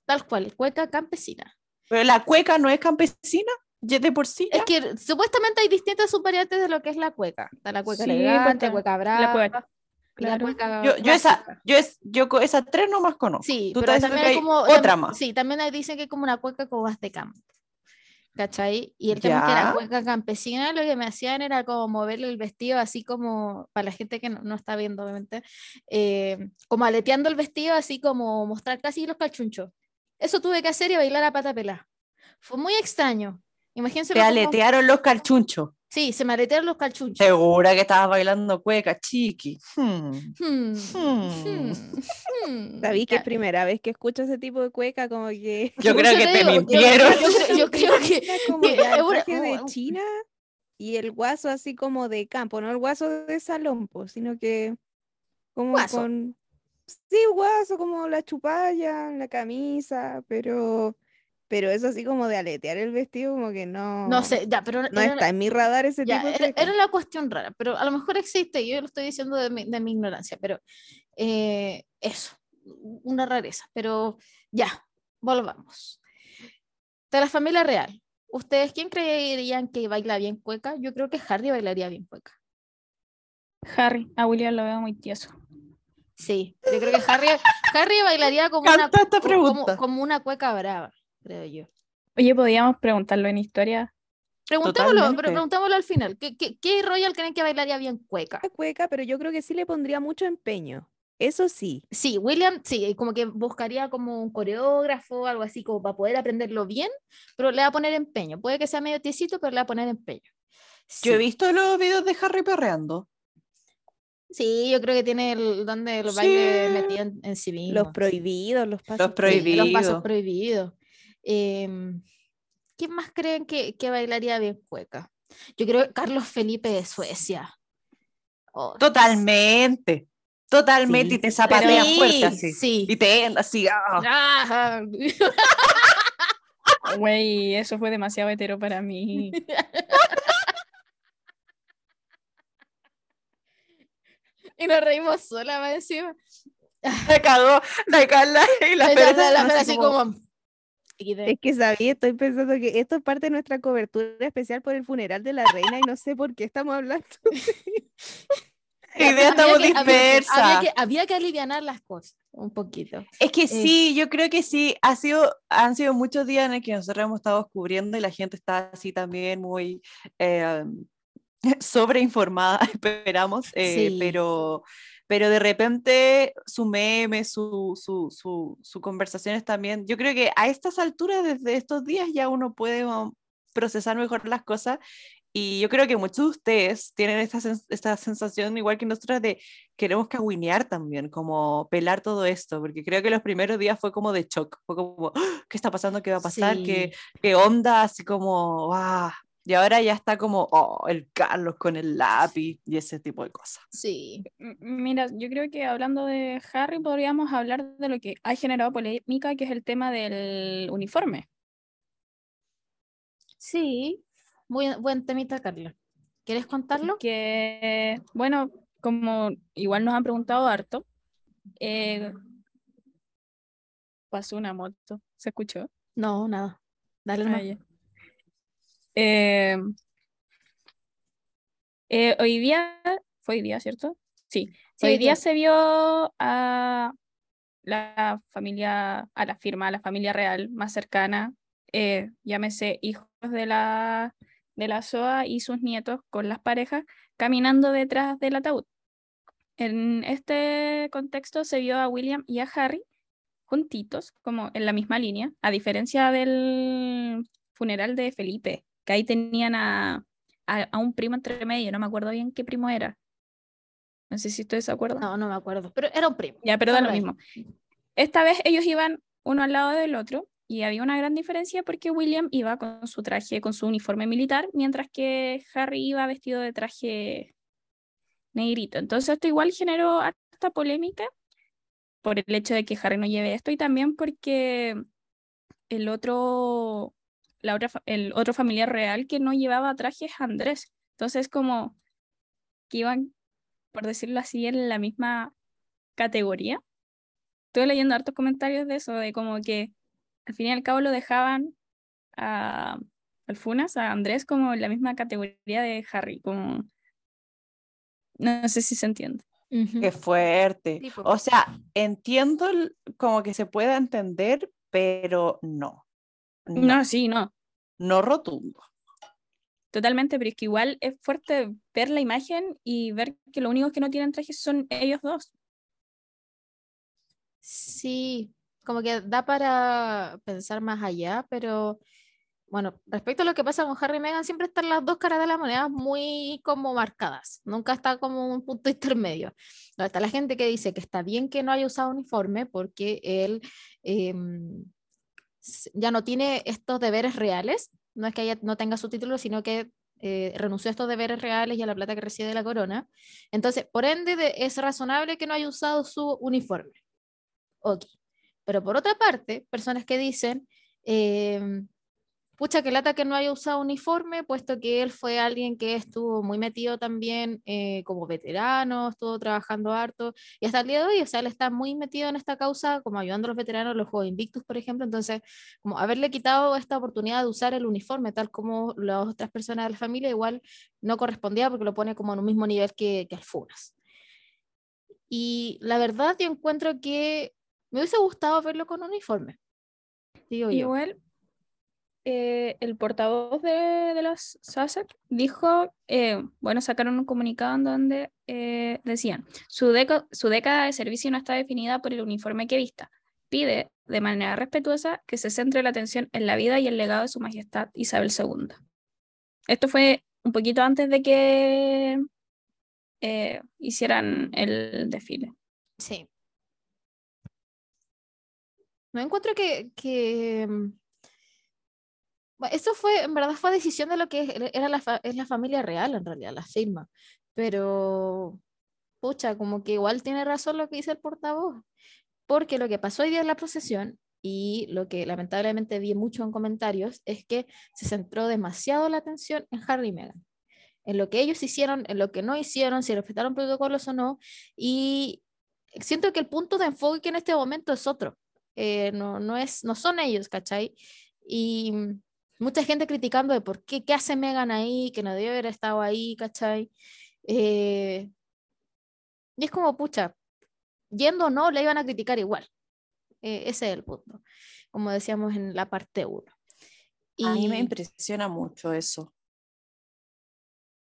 Tal cual, cueca campesina. Pero la cueca no es campesina, de por sí. Es que supuestamente hay distintas subvariantes de lo que es la cueca. Está la cueca elegante, cueca brava. La cueca. La cueca yo, yo, esa, yo, es, yo esas tres no más conozco. Sí, pero también hay como, otra más. Sí, también dicen que hay como una cueca con de campo. ¿Cachai? Y el tema que la cueca campesina lo que me hacían era como moverle el vestido así como, para la gente que no, está viendo obviamente, eh, como aleteando el vestido así como mostrar casi los calchunchos. Eso tuve que hacer y bailar a pata pelada. Fue muy extraño. Imagínense. Te aletearon los calchunchos. Sí, se me aletearon los calchunchos. Segura que estabas bailando cueca, chiqui. Hmm. Hmm, Hmm. hmm. Sabí que es primera vez que escucho ese tipo de cueca, como que. Yo creo que te digo, mintieron. Yo, creo- yo creo que como que de China y el guaso así como de campo, no el guaso de salón, sino que como Guaso. con. Sí, guaso, como la chupalla, la camisa, pero. Pero eso así como de aletear el vestido, como que no. no sé, ya, pero No era- está en mi radar ese ya, tipo de era, la cuestión rara, pero a lo mejor existe, yo lo estoy diciendo de mi, de mi ignorancia, pero eh, eso, una rareza, pero ya, volvamos. De la familia real, ¿ustedes quién creerían que baila bien cueca? Yo creo que Harry bailaría bien cueca. Harry, a William lo veo muy tieso. Sí, yo creo que Harry, Harry bailaría como <laughs> una, esta como una cueca brava, creo yo. Oye, podríamos preguntarlo en historia. Preguntémoslo, pero preguntémoslo al final. ¿Qué, qué, qué Royal creen que bailaría bien cueca? cueca, pero yo creo que sí le pondría mucho empeño. Eso sí. Sí, William, sí, como que buscaría como un coreógrafo, algo así, como para poder aprenderlo bien, pero le va a poner empeño. Puede que sea medio tiesito, pero le va a poner empeño. Yo he visto los videos de Harry perreando. Sí, yo creo que tiene el don del baile Sí. metido en, en sí mismo. Los prohibidos, los pasos Sí, prohibidos. los pasos prohibidos. Em, ¿Quién más creen que, que bailaría bien cueca? Yo creo que Carlos Felipe de Suecia. Oh, Totalmente. Totalmente. Sí, y te zapatea sí, fuerte así. sí. Y te así. ah. <laughs> Güey, eso fue demasiado hetero para mí. <laughs> y nos reímos sola más encima. Me cagó la Carla y la La, la- la así Fer así como- como... Es que sabía, estoy pensando que esto es parte de nuestra cobertura especial por el funeral de la reina y no sé por qué estamos hablando. La <laughs> <laughs> idea estamos que- había- dispersas. Había que, había que alivianar las cosas un poquito. Es que sí, yo creo que sí, ha sido, han sido muchos días en el que nosotros hemos estado descubriendo y la gente está así también muy eh, <laughs> sobreinformada, esperamos, eh, Sí. pero, pero de repente su meme, su, su, su, su conversaciones también, yo creo que a estas alturas, desde estos días, ya uno puede um, procesar mejor las cosas y yo creo que muchos de ustedes tienen esta, sens- esta sensación, igual que nosotros, de queremos cagüinear también, como pelar todo esto, porque creo que los primeros días fue como de shock, fue como, "Ah, ¿qué está pasando? ¿Qué va a pasar? ¿Qué, qué onda? Así como, ¡ah! Y ahora ya está como, oh, el Carlos con el lápiz y ese tipo de cosas. Sí. Mira, yo creo que hablando de Harry podríamos hablar de lo que ha generado polémica, que es el tema del uniforme. Sí. Muy buen temita, Carla. ¿Quieres contarlo? Que, bueno, como igual nos han preguntado harto, eh, pasó una moto, ¿se escuchó? No, nada. Dale Ah. Eh, eh, hoy día, fue hoy día, ¿cierto? Sí, Sí, hoy día. se vio a la familia, a la firma, a la familia real más cercana, eh, llámese hijos de la, de la SOA y sus nietos con las parejas caminando detrás del ataúd. En este contexto se vio a William y a Harry juntitos, como en la misma línea, a diferencia del funeral de Felipe, que ahí tenían a, a, a un primo entre medio, no me acuerdo bien qué primo era. No sé si ustedes se acuerdan. No, no me acuerdo. Pero era un primo. Ya, pero da lo mismo. Esta vez ellos iban uno al lado del otro y había una gran diferencia porque William iba con su traje, con su uniforme militar, mientras que Harry iba vestido de traje negrito. Entonces esto igual generó harta polémica por el hecho de que Harry no lleve esto y también porque el otro, la otra, fa- el otro familiar real que no llevaba traje es Andrés. Entonces como que iban, por decirlo así, en la misma categoría. Estuve leyendo hartos comentarios de eso, de como que al fin y al cabo lo dejaban a al Funas, a Andrés, como en la misma categoría de Harry, como no sé si se entiende. Qué fuerte. O sea, entiendo como que se pueda entender, pero no. No, No, sí, no, no rotundo. totalmente, pero es que igual es fuerte ver la imagen y ver que los únicos que no tienen trajes son ellos dos. Sí, como que da para pensar más allá, pero bueno, respecto a lo que pasa con Harry y Meghan, siempre están las dos caras de la moneda muy como marcadas, nunca está como un punto <laughs> intermedio. Está la gente que dice que está bien que no haya usado uniforme porque él em, ya no tiene estos deberes reales, no es que ella no tenga su título, sino que eh, renunció a estos deberes reales y a la plata que recibe de la corona. Entonces, por ende, es razonable que no haya usado su uniforme. Ok. Pero por otra parte, personas que dicen, em, pucha, que lata que no haya usado uniforme, puesto que él fue alguien que estuvo muy metido también eh, como veterano, estuvo trabajando harto, y hasta el día de hoy, o sea, él está muy metido en esta causa, como ayudando a los veteranos, los Juegos Invictus, por ejemplo, entonces, como haberle quitado esta oportunidad de usar el uniforme, tal como las otras personas de la familia, igual no correspondía porque lo pone como en un mismo nivel que, que Alfunas. Y la verdad, yo encuentro que me hubiese gustado verlo con uniforme. Digo Igual, eh, el portavoz de, los Sussex dijo, eh, bueno, sacaron un comunicado en donde eh, decían, su, su década de servicio no está definida por el uniforme que vista. Pide de manera respetuosa que se centre la atención en la vida y el legado de su Majestad Isabel II. Esto fue un poquito antes de que hicieran el desfile. Sí. No encuentro que, que esto fue, en verdad fue decisión de lo que era la, es la familia real, en realidad, la firma. Pero, pucha, como que igual tiene razón lo que dice el portavoz. Porque lo que pasó hoy día en la procesión y lo que lamentablemente vi mucho en comentarios es que se centró demasiado la atención en Harry y Meghan. En lo que ellos hicieron, en lo que no hicieron, si respetaron protocolos o no. Y siento que el punto de enfoque en este momento es otro. Eh, no, no, es, no son ellos, ¿cachai? Y mucha gente criticando de por qué, qué hace Megan ahí, que no debe haber estado ahí, ¿cachai? Eh, y es como, pucha, yendo o no, le iban a criticar igual. Eh, ese es el punto, como decíamos en la parte 1. Y... A mí me impresiona mucho eso.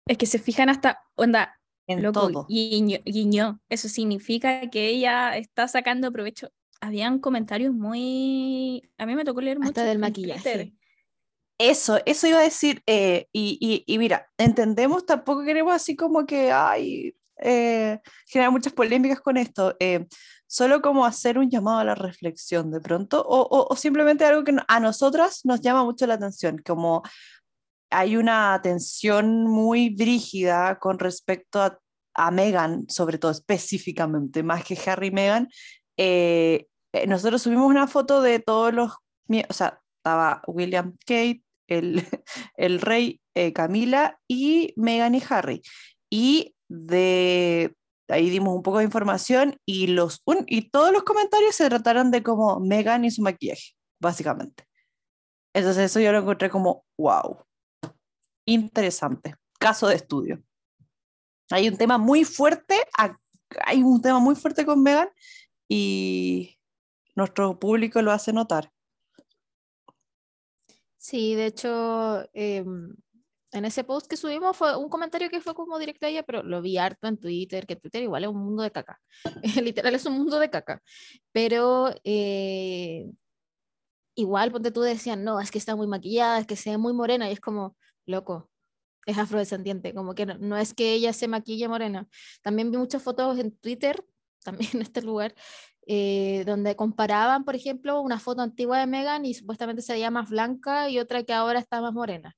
Es que se fijan hasta, onda, en todo. Guiño, guiño. Eso significa que ella está sacando provecho. Habían comentarios muy. A mí me tocó leer hasta del maquillaje. Eso, eso iba a decir, eh, y, y, mira, entendemos, tampoco queremos así como que, hay eh, generar muchas polémicas con esto, eh, solo como hacer un llamado a la reflexión de pronto, o, o, simplemente algo que a nosotras nos llama mucho la atención, como hay una atención muy brígida con respecto a, Meghan, sobre todo específicamente, más que Harry y Meghan. nosotros subimos una foto de todos los, o sea, estaba William Kate, <laughs> el, rey eh, Camila y Meghan y Harry. Y de ahí dimos un poco de información y, los, y todos los comentarios se trataron de como Meghan y su maquillaje, básicamente. Entonces eso yo lo encontré como, wow, interesante, caso de estudio. Hay un tema muy fuerte, hay un tema muy fuerte con Meghan y nuestro público lo hace notar. Sí, de hecho, em, en ese post que subimos fue un comentario que fue como directo a ella, pero lo vi harto en Twitter, que Twitter igual es un mundo de caca. <laughs> Literal es un mundo de caca. Pero eh, igual, ponte tú decían, no, es que está muy maquillada, es que se ve muy morena, y es como, loco, es afrodescendiente, como que no, no es que ella se maquille morena. También vi muchas fotos en Twitter, <laughs> también en este lugar, eh, donde comparaban, por ejemplo, una foto antigua de Megan y supuestamente se veía más blanca y otra que ahora está más morena.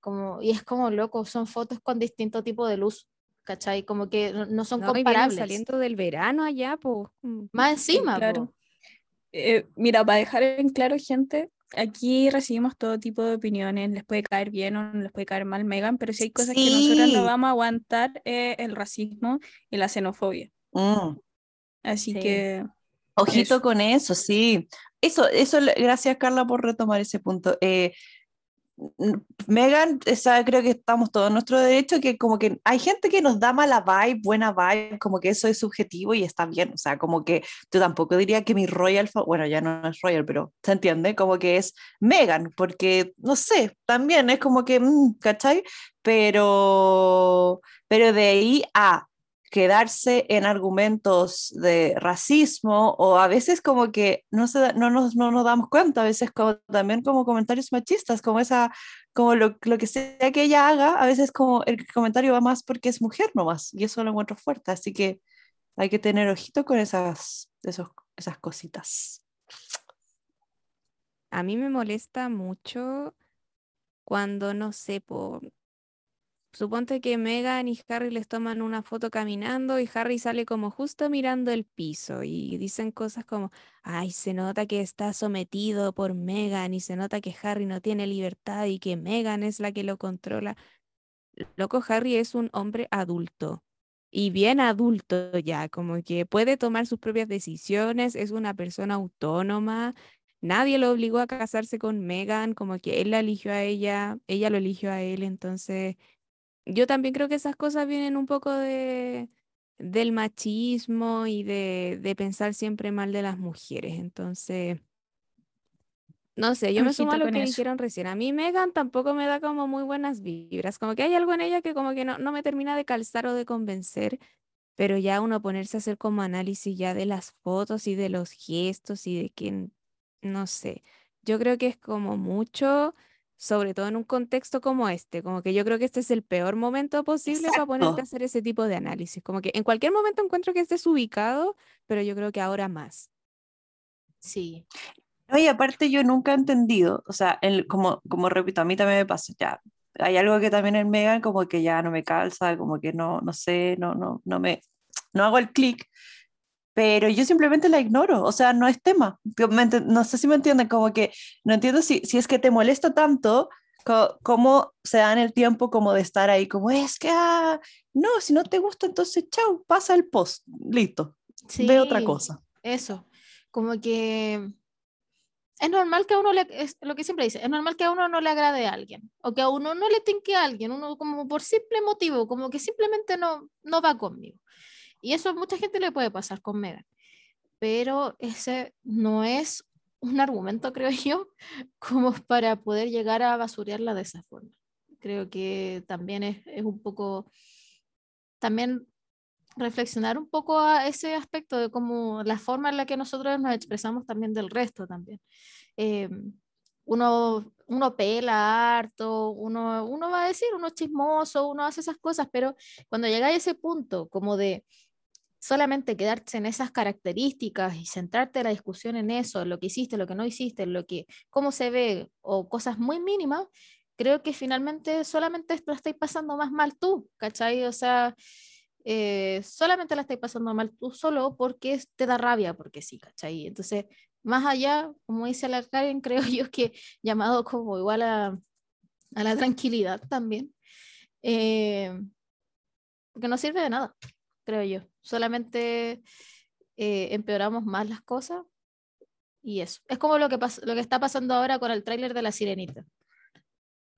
Como, y es como loco, son fotos con distinto tipo de luz, ¿cachai? Como que no, son comparables. saliendo del verano allá, pues. Más encima, claro. Eh, mira, para dejar en claro, gente, aquí recibimos todo tipo de opiniones, les puede caer bien o les puede caer mal Megan, pero si hay cosas que nosotros no vamos a aguantar, eh, el racismo y la xenofobia. Mm. Así que... Ojito con eso, sí. Eso, eso, gracias Carla por retomar ese punto. Eh, Megan, esa, creo que estamos todos en nuestro derecho, que como que hay gente que nos da mala vibe, buena vibe, como que eso es subjetivo y está bien, o sea, como que yo tampoco diría que mi royal, bueno, ya no es royal, pero se entiende, como que es Megan, porque, no sé, también es como que, mm, ¿cachai? Pero, pero de ahí a quedarse en argumentos de racismo o a veces como que no, se, no, nos, no nos damos cuenta, a veces como, también como comentarios machistas, como esa, como lo, lo, que sea que ella haga, a veces como el comentario va más porque es mujer nomás y eso lo encuentro fuerte, así que hay que tener ojito con esas, esos, esas cositas. A mí me molesta mucho cuando, no sé, Suponte que Megan y Harry les toman una foto caminando y Harry sale como justo mirando el piso y dicen cosas como, ay, se nota que está sometido por Megan y se nota que Harry no tiene libertad y que Megan es la que lo controla. Loco, Harry es un hombre adulto y bien adulto ya, como que puede tomar sus propias decisiones, es una persona autónoma. Nadie lo obligó a casarse con Megan, como que él la eligió a ella, ella lo eligió a él, entonces yo también creo que esas cosas vienen un poco de, del machismo y de, de pensar siempre mal de las mujeres. Entonces, no sé, yo me sumo a lo que dijeron recién. A mí Megan tampoco me da como muy buenas vibras, como que hay algo en ella que como que no, no me termina de calzar o de convencer, pero ya uno ponerse a hacer como análisis ya de las fotos y de los gestos y de quién, no sé, yo creo que es como mucho sobre todo en un contexto como este, como que yo creo que este es el peor momento posible para ponerte a hacer ese tipo de análisis, como que en cualquier momento encuentro que estés ubicado, pero yo creo que ahora más. Sí. No, y aparte yo nunca he entendido, o sea, el, como, como repito, a mí también me pasa, ya, hay algo que también en Megan como que ya no me calza, como que no, no sé, no, no, no me, no hago el clic, pero yo simplemente la ignoro, o sea, no es tema. No sé si me entienden, como que no entiendo si, si es que te molesta tanto, cómo se dan el tiempo como de estar ahí, como es que, ah, no, si no te gusta, entonces chao, pasa el post, listo, ve otra cosa. Eso, como que es normal que a uno le, es lo que siempre dice, es normal que a uno no le agrade a alguien, o que a uno no le tinque a alguien, uno como por simple motivo, como que simplemente no, no va conmigo. Y eso a mucha gente le puede pasar con Megan. Pero ese no es un argumento, <laughs> creo yo, como para poder llegar a basurearla de esa forma. Creo que también es, es un poco, también reflexionar un poco a ese aspecto de cómo la forma en la que nosotros nos expresamos también del resto también. Eh, uno, uno pela harto, uno, uno va a decir, uno es chismoso, uno hace esas cosas, pero cuando llega a ese punto como de solamente quedarse en esas características y centrarte la discusión en eso, lo que hiciste, lo que no hiciste, lo que, cómo se ve o cosas muy mínimas, creo que finalmente solamente lo estáis pasando más mal tú, ¿cachai? O sea, eh, solamente la estáis pasando mal tú solo porque te da rabia, porque sí, ¿cachai? Entonces, más allá, como dice la Karen, <laughs> creo yo que llamado como igual a, la tranquilidad también, eh, porque no sirve de nada creo yo. Solamente eh, empeoramos más las cosas y eso. Es como lo que, lo que está pasando ahora con el tráiler de La Sirenita.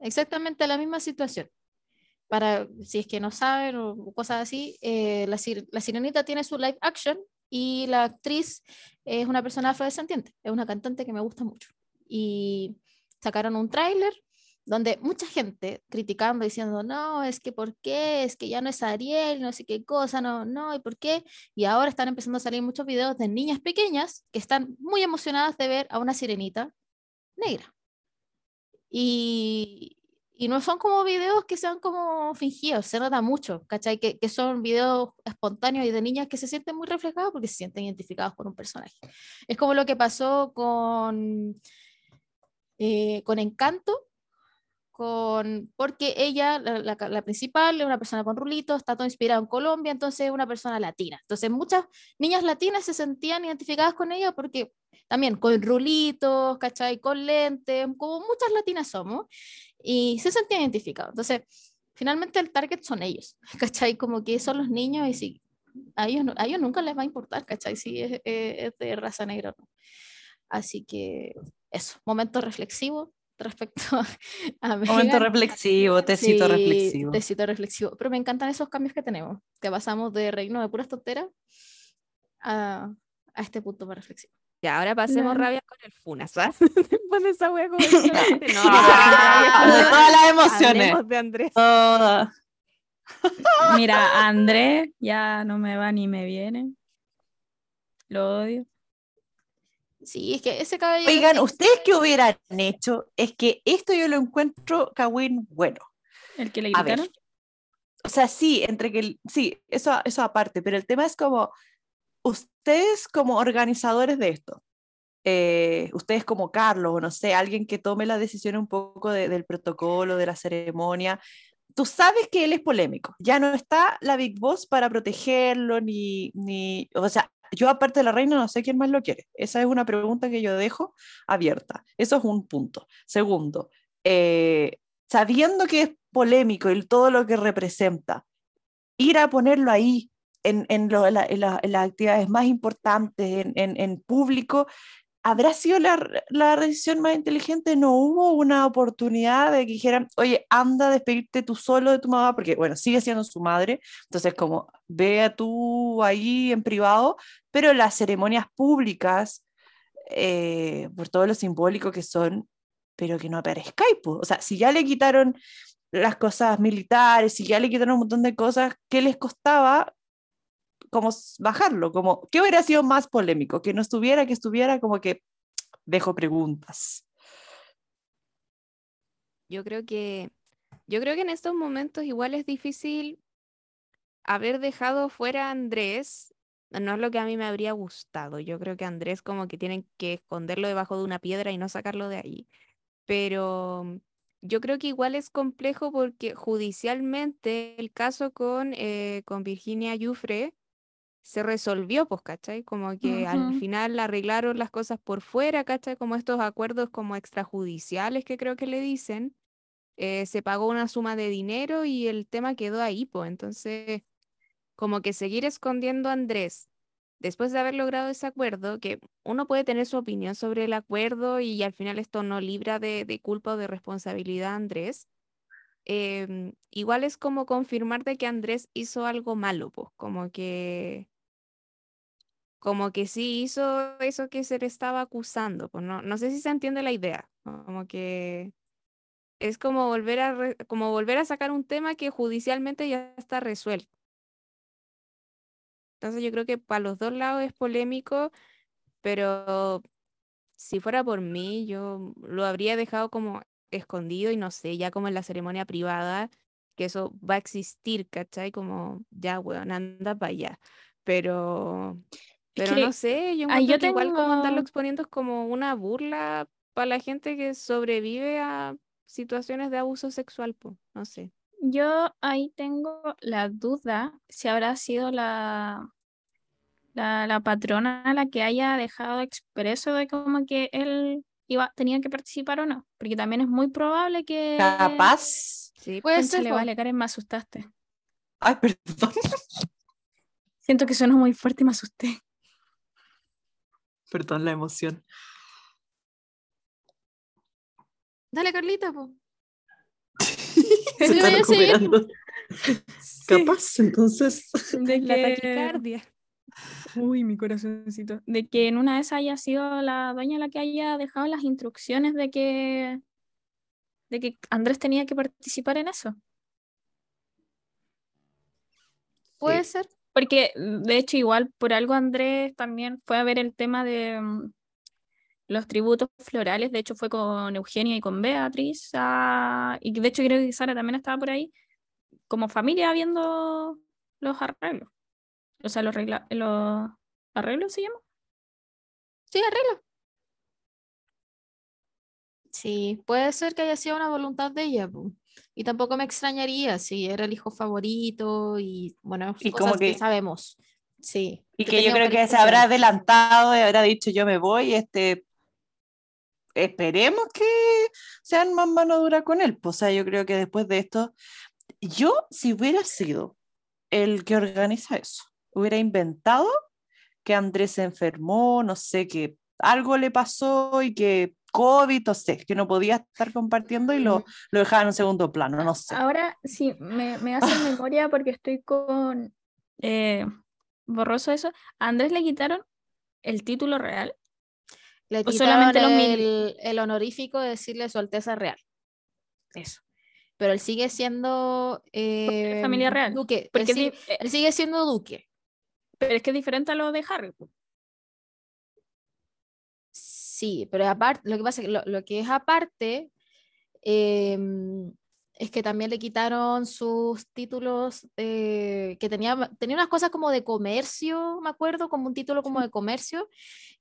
Exactamente la misma situación. Para, si es que no saben o cosas así, eh, la, la Sirenita tiene su live action y la actriz es una persona afrodescendiente, es una cantante que me gusta mucho. Y sacaron un tráiler donde mucha gente criticando, diciendo, no, es que por qué, es que ya no es Ariel, no sé qué cosa, no, no, y por qué. Y ahora están empezando a salir muchos videos de niñas pequeñas que están muy emocionadas de ver a una sirenita negra. Y, y no son como videos que sean como fingidos, se nota mucho, ¿cachai? Que, que son videos espontáneos y de niñas que se sienten muy reflejados porque se sienten identificados con un personaje. Es como lo que pasó con, eh, con Encanto, con, porque ella, la, la, principal, es una persona con rulitos, está todo inspirado en Colombia, entonces es una persona latina. Entonces muchas niñas latinas se sentían identificadas con ella porque también con rulitos, ¿cachai? Con lentes, como muchas latinas somos, y se sentían identificadas. Entonces, finalmente el target son ellos, <laughs> ¿cachai? Como que son los niños y si a ellos, ellos nunca les va a importar, ¿cachai? Si es, es de raza negra o no. Así que eso, momento reflexivo respecto a <laughs> Momento reflexivo, tecito reflexivo. Tecito reflexivo. Pero me encantan esos cambios que tenemos, que pasamos de reino de puras tonteras a, a este punto más reflexivo. Ya, ahora pasemos rabia con el Funas, ¿sabes? <laughs> Después de esa wea como <laughs> no, ah, todas las emociones. de Andrés. Todas. Mira, Andrés ya no me va ni me viene. Lo odio. Sí, es que ese cabello. Oigan, ¿ustedes qué hubieran hecho? Es que esto yo lo encuentro, Kawin, bueno. ¿El que le gritaron? o sea, sí, entre que. Sí, eso, eso aparte, pero el tema es como. Ustedes, como organizadores de esto, eh, ustedes como Carlos, o no sé, alguien que tome la decisión un poco del protocolo, de la ceremonia, tú sabes que él es polémico, ya no está la Big Boss para protegerlo, ni, ni, o sea, yo aparte de la reina no sé quién más lo quiere. Esa es una pregunta que yo dejo abierta. Eso es un punto. Segundo, eh, sabiendo que es polémico y todo lo que representa, ir a ponerlo ahí en, en, las actividades más importantes, en público, ¿habrá sido la, la, decisión más inteligente? No hubo una oportunidad de que dijeran, oye, anda a despedirte tú solo de tu mamá, porque bueno, sigue siendo su madre, entonces como vea tú ahí en privado, pero las ceremonias públicas, eh, por todo lo simbólico que son, pero que no aparezca, o sea, si ya le quitaron las cosas militares, si ya le quitaron un montón de cosas, ¿qué les costaba como bajarlo, como, ¿qué hubiera sido más polémico? Que no estuviera, que estuviera, como que <tsk> dejo preguntas. Yo creo que, yo creo que en estos momentos igual es difícil haber dejado fuera a Andrés. No es lo que a mí me habría gustado. Yo creo que Andrés como que tienen que esconderlo debajo de una piedra y no sacarlo de ahí. Pero yo creo que igual es complejo porque judicialmente el caso con, eh, con Virginia Yufre se resolvió, pues, ¿cachai? Como que al final arreglaron las cosas por fuera, ¿cachai? Como estos acuerdos como extrajudiciales que creo que le dicen, eh, se pagó una suma de dinero y el tema quedó ahí, pues, entonces, como que seguir escondiendo a Andrés después de haber logrado ese acuerdo, que uno puede tener su opinión sobre el acuerdo y al final esto no libra de, de culpa o de responsabilidad a Andrés, em, igual es como confirmar de que Andrés hizo algo malo, pues, como que como que sí hizo eso que se le estaba acusando. Pues no, no sé si se entiende la idea. Como que es como volver a como volver a sacar un tema que judicialmente ya está resuelto. Entonces yo creo que para los dos lados es polémico, pero si fuera por mí, yo lo habría dejado como escondido y no sé, ya como en la ceremonia privada, que eso va a existir, ¿cachai? Como ya, weón, anda para allá. Pero pero no sé, yo, ah, yo tengo... igual como andarlo exponiendo es como una burla para la gente que sobrevive a situaciones de abuso sexual, pues, no sé. Yo ahí tengo la duda si habrá sido la, la, patrona la que haya dejado expreso de como que él iba, tenía que participar o no, porque también es muy probable que... Capaz. Sí, puede ser. Le vale, Karen, me asustaste. Ay, <laughs> perdón. Siento que suena muy fuerte y me asusté. Perdón la emoción. Dale, Carlita, po. <laughs> Se está recuperando. Capaz, entonces. De La taquicardia. Uy, mi corazoncito. De que en una de esas haya sido la dueña la que haya dejado las instrucciones de que de que Andrés tenía que participar en eso. Puede ser. Porque de hecho igual por algo Andrés también fue a ver el tema de mm, los tributos florales, de hecho fue con Eugenia y con Beatriz, ah, y de hecho creo que Sara también estaba por ahí, como familia viendo los arreglos. O sea, los, los arreglos se llama. Sí, arreglos. Sí, puede ser que haya sido una voluntad de ella. Y tampoco me extrañaría si era el hijo favorito y bueno, y cosas como que, sabemos. Sí. Y que, yo creo que se habrá adelantado y habrá dicho yo me voy, este esperemos que sean más mano dura con él. Pues, o sea, yo creo que después de esto, yo si hubiera sido el que organiza eso, hubiera inventado que Andrés se enfermó, no sé, que algo le pasó y que COVID, no sé, que no podía estar compartiendo y lo, lo dejaba en un segundo plano, no sé. Ahora sí, me, me hace <laughs> memoria porque estoy con eh, borroso eso. ¿A Andrés le quitaron el título real? Le quitaron solamente el, el, honorífico de decirle su Alteza Real. Eso. pero él sigue siendo eh, familia real. Duque. Porque él, él, sigue siendo duque. Pero es que es diferente a lo de Harry. Sí, pero aparte, lo que pasa es que lo, que es aparte em, es que también le quitaron sus títulos, que tenía, tenía unas cosas como de comercio, me acuerdo, como un título como de comercio,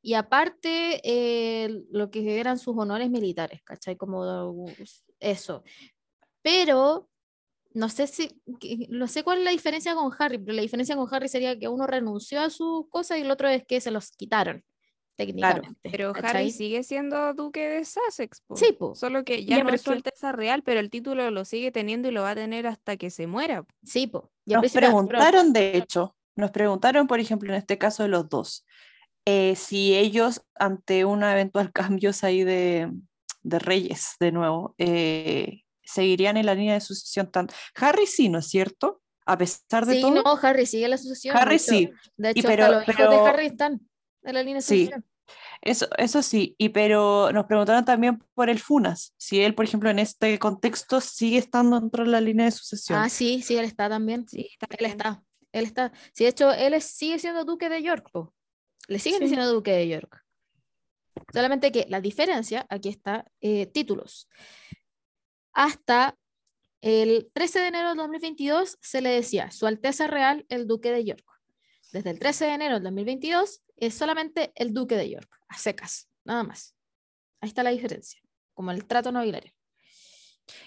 y aparte eh, lo que eran sus honores militares, ¿cachai? Como eso. Pero no sé si, no sé cuál es la diferencia con Harry, pero la diferencia con Harry sería que uno renunció a sus cosas y el otro es que se los quitaron técnicamente. pero Harry sigue siendo duque de Sussex. Sí, solo que ya, no es su alteza real, pero el título lo sigue teniendo y lo va a tener hasta que se muera. Sí, po. nos preguntaron, de hecho, nos preguntaron, por ejemplo, en este caso de los dos, eh, si ellos, ante un eventual <laughs> cambio ahí de, de reyes, de nuevo, eh, seguirían en la línea de sucesión tan... Harry sí, ¿no es cierto? A pesar de todo. Sí, no, Harry sigue la sucesión. Harry sí. De hecho, pero, los hijos de Harry están en la línea de sucesión. Eso, eso sí, y pero nos preguntaron también por el Funas, si él, por ejemplo, en este contexto sigue estando dentro de la línea de sucesión. Ah, sí, sí, él está también. Sí, él está. Él está. Sí, de hecho, él sigue siendo duque de York. Le siguen diciendo duque de York. Solamente que la diferencia, aquí está, eh, títulos. Hasta el 13 de enero de 2022 se le decía Su Alteza Real el Duque de York. Desde el 13 de enero del 2022 es solamente el Duque de York, a secas, nada más. Ahí está la diferencia, como el trato nobiliario.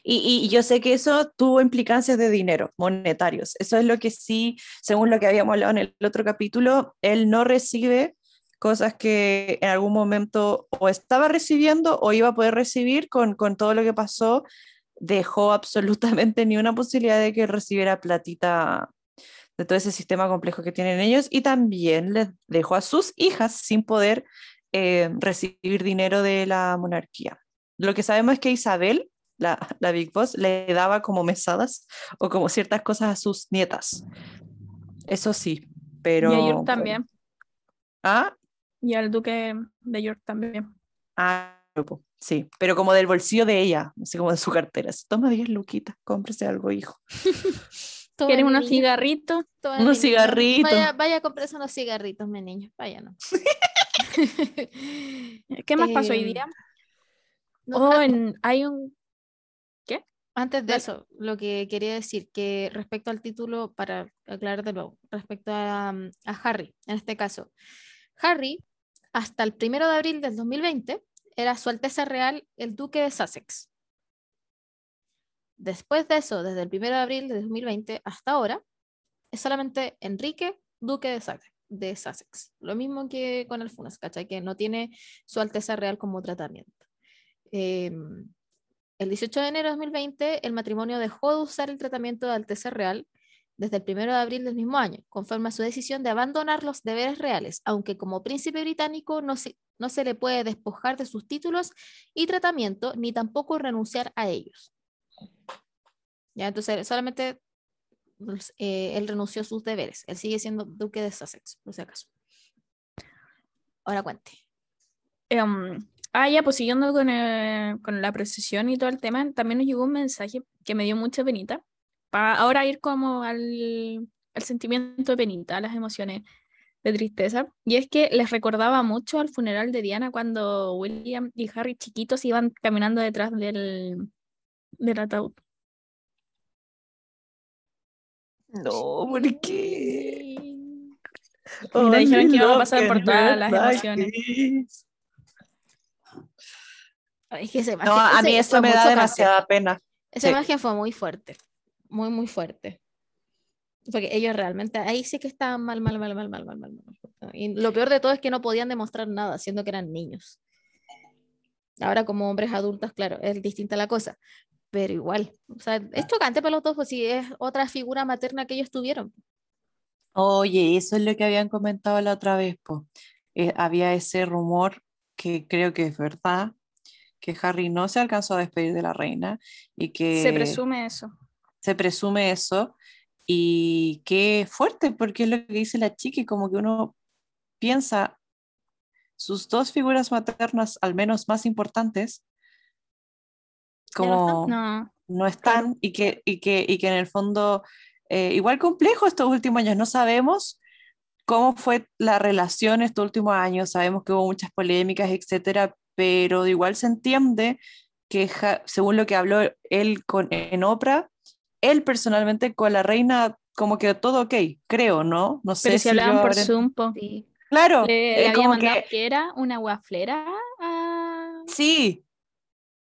Y, y, yo sé que eso tuvo implicancias de dinero, monetarios. Eso es lo que sí, según lo que habíamos hablado en el otro capítulo, él no recibe cosas que en algún momento o estaba recibiendo o iba a poder recibir con, con todo lo que pasó dejó absolutamente ni una posibilidad de que recibiera platita de todo ese sistema complejo que tienen ellos y también les dejó a sus hijas sin poder eh, recibir dinero de la monarquía. Lo que sabemos es que Isabel, la, la Big Boss, le daba como mesadas o como ciertas cosas a sus nietas. Eso sí, pero... Y a York también. ¿Ah? Y al duque de York también. Ah, Sí, pero como del bolsillo de ella, así como de su cartera. Toma 10 luquitas, cómprese algo, hijo. <laughs> ¿Quieres unos cigarritos? Unos cigarritos. Vaya, vaya a comprarse unos cigarritos, mi niño. Vaya, no. <laughs> ¿Qué más pasó hoy día? No, oh, hay un... ¿Qué? Antes de eso, lo que quería decir, que respecto al título, para aclarar de nuevo, respecto a, a Harry, en este caso, Harry, hasta el primero de abril del 2020, era Su Alteza Real el Duque de Sussex. Después de eso, desde el 1 de abril de 2020 hasta ahora, es solamente Enrique, Duque de Sussex. Lo mismo que con el FUNAS, ¿cachai? Que no tiene Su Alteza Real como tratamiento. Em, el 18 de enero de 2020, el matrimonio dejó de usar el tratamiento de Alteza Real desde el 1 de abril del mismo año, conforme a su decisión de abandonar los deberes reales, aunque como príncipe británico no se, no se le puede despojar de sus títulos y tratamiento, ni tampoco renunciar a ellos. Ya, entonces, solamente pues, eh, él renunció a sus deberes. Él sigue siendo duque de Sussex, por si acaso. Ahora cuente. Um, ah, ya, pues siguiendo con, con la procesión y todo el tema, también nos llegó un mensaje que me dio mucha penita para ahora ir como al, al sentimiento de penita, a las emociones de tristeza. Y es que les recordaba mucho al funeral de Diana cuando William y Harry chiquitos iban caminando detrás del, del ataúd. No, ¿por qué? Y dijeron que iba a pasar por todas las emociones. no, a mí eso me da demasiada pena. Esa imagen fue muy fuerte muy, muy fuerte. Porque ellos realmente, ahí sí que estaban mal, mal, mal, mal, mal, mal, mal, mal. Y lo peor de todo es que no podían demostrar nada, siendo que eran niños. Ahora como hombres adultos, claro, es distinta la cosa, pero igual, o sea, es chocante para los dos, pues si es otra figura materna que ellos tuvieron. Oye, eso es lo que habían comentado la otra vez, pues. había ese rumor que creo que es verdad, que Harry no se alcanzó a despedir de la reina y que... Se presume eso se presume eso. Y qué fuerte, porque es lo que dice la chica, y como que uno piensa sus dos figuras maternas, al menos más importantes, como... No, no están y, que, y, que, y que en el fondo, eh, igual complejo estos últimos años, no sabemos cómo fue la relación estos últimos años, sabemos que hubo muchas polémicas, etcétera, pero igual se entiende que según lo que habló él con, en Oprah, él personalmente con la reina como que todo ok, creo, ¿no? No sé pero si, hablaban por Zoom, sí. Claro. Le, había mandado que... era una guaflera a... Sí.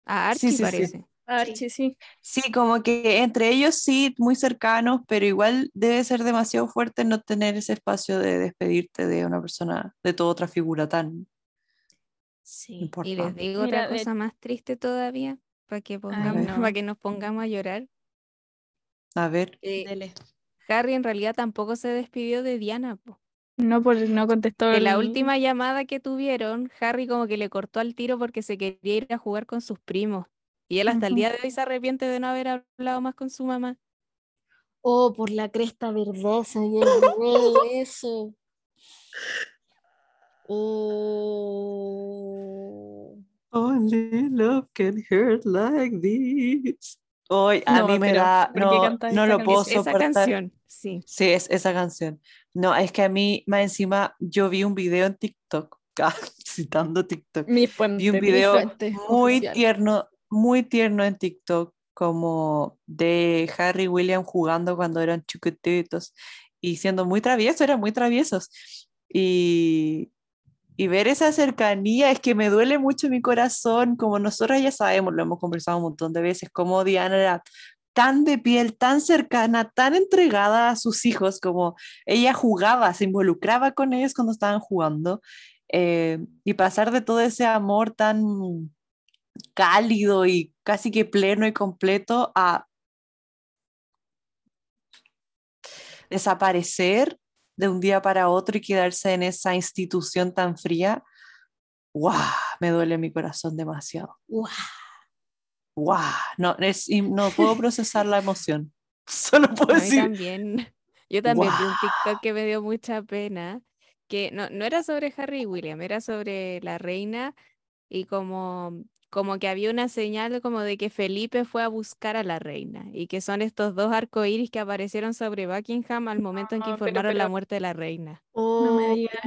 A Archie sí, parece. Archie, sí. Sí, como que entre ellos sí, muy cercanos, pero igual debe ser demasiado fuerte no tener ese espacio de despedirte de una persona, de toda otra figura tan Sí, y les digo otra cosa más triste todavía, para que, para que nos pongamos a llorar. A ver. Eh, Harry en realidad tampoco se despidió de Diana. No, pues no contestó. En la última llamada que tuvieron, Harry como que le cortó al tiro porque se quería ir a jugar con sus primos. Y él hasta el día de hoy se arrepiente de no haber hablado más con su mamá. Oh, por la cresta verdad, se había olvidado eso. Oh. Only love can hurt like this. Hoy a mí me da, no, no lo puedo soportar. Esa canción, sí. Sí, es esa canción. No, es que a mí, más encima, yo vi un video en TikTok, <laughs> citando TikTok. Mi fuente, vi un video muy tierno, muy tierno en TikTok, como de Harry y William jugando cuando eran chiquititos y siendo muy traviesos, eran muy traviesos. Y, y ver esa cercanía es que me duele mucho mi corazón, como nosotros ya sabemos, lo hemos conversado un montón de veces, como Diana era tan de piel, tan cercana, tan entregada a sus hijos, como ella jugaba, se involucraba con ellos cuando estaban jugando, eh, y pasar de todo ese amor tan cálido y casi que pleno y completo a desaparecer de un día para otro y quedarse en esa institución tan fría, ¡guau! Me duele mi corazón demasiado. ¡Guau! ¡Guau! No, es, no puedo <laughs> procesar la emoción. <laughs> Solo puedo decir. También, yo también vi un TikTok que me dio mucha pena, que no, no era sobre Harry y William, era sobre la reina y como como que había una señal como de que Felipe fue a buscar a la reina y que son estos dos arcoíris que aparecieron sobre Buckingham al momento en que informaron la muerte de la reina. no me digas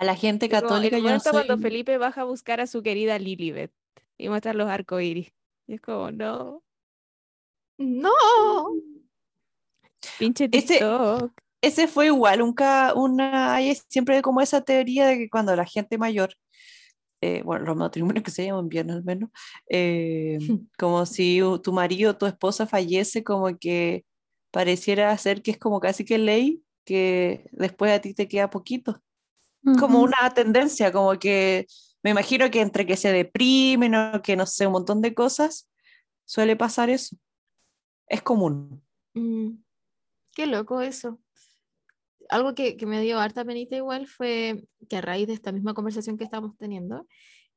a la gente católica yo no cuando Felipe baja a buscar a su querida Lilibet y muestra los arcoíris. Y es como, no. No. Pinche TikTok ese fue igual, nunca una, hay siempre como esa teoría de que cuando la gente mayor, eh, bueno, los matrimonios que se llaman bien al menos, eh, <laughs> como si tu marido o tu esposa fallece, como que pareciera ser que es como casi que ley, que después a ti te queda poquito. Como una tendencia, como que me imagino que entre que se deprimen o que no sé, un montón de cosas, suele pasar eso. Es común. Mm, qué loco eso algo que, que, me dio harta penita igual fue que a raíz de esta misma conversación que estamos teniendo,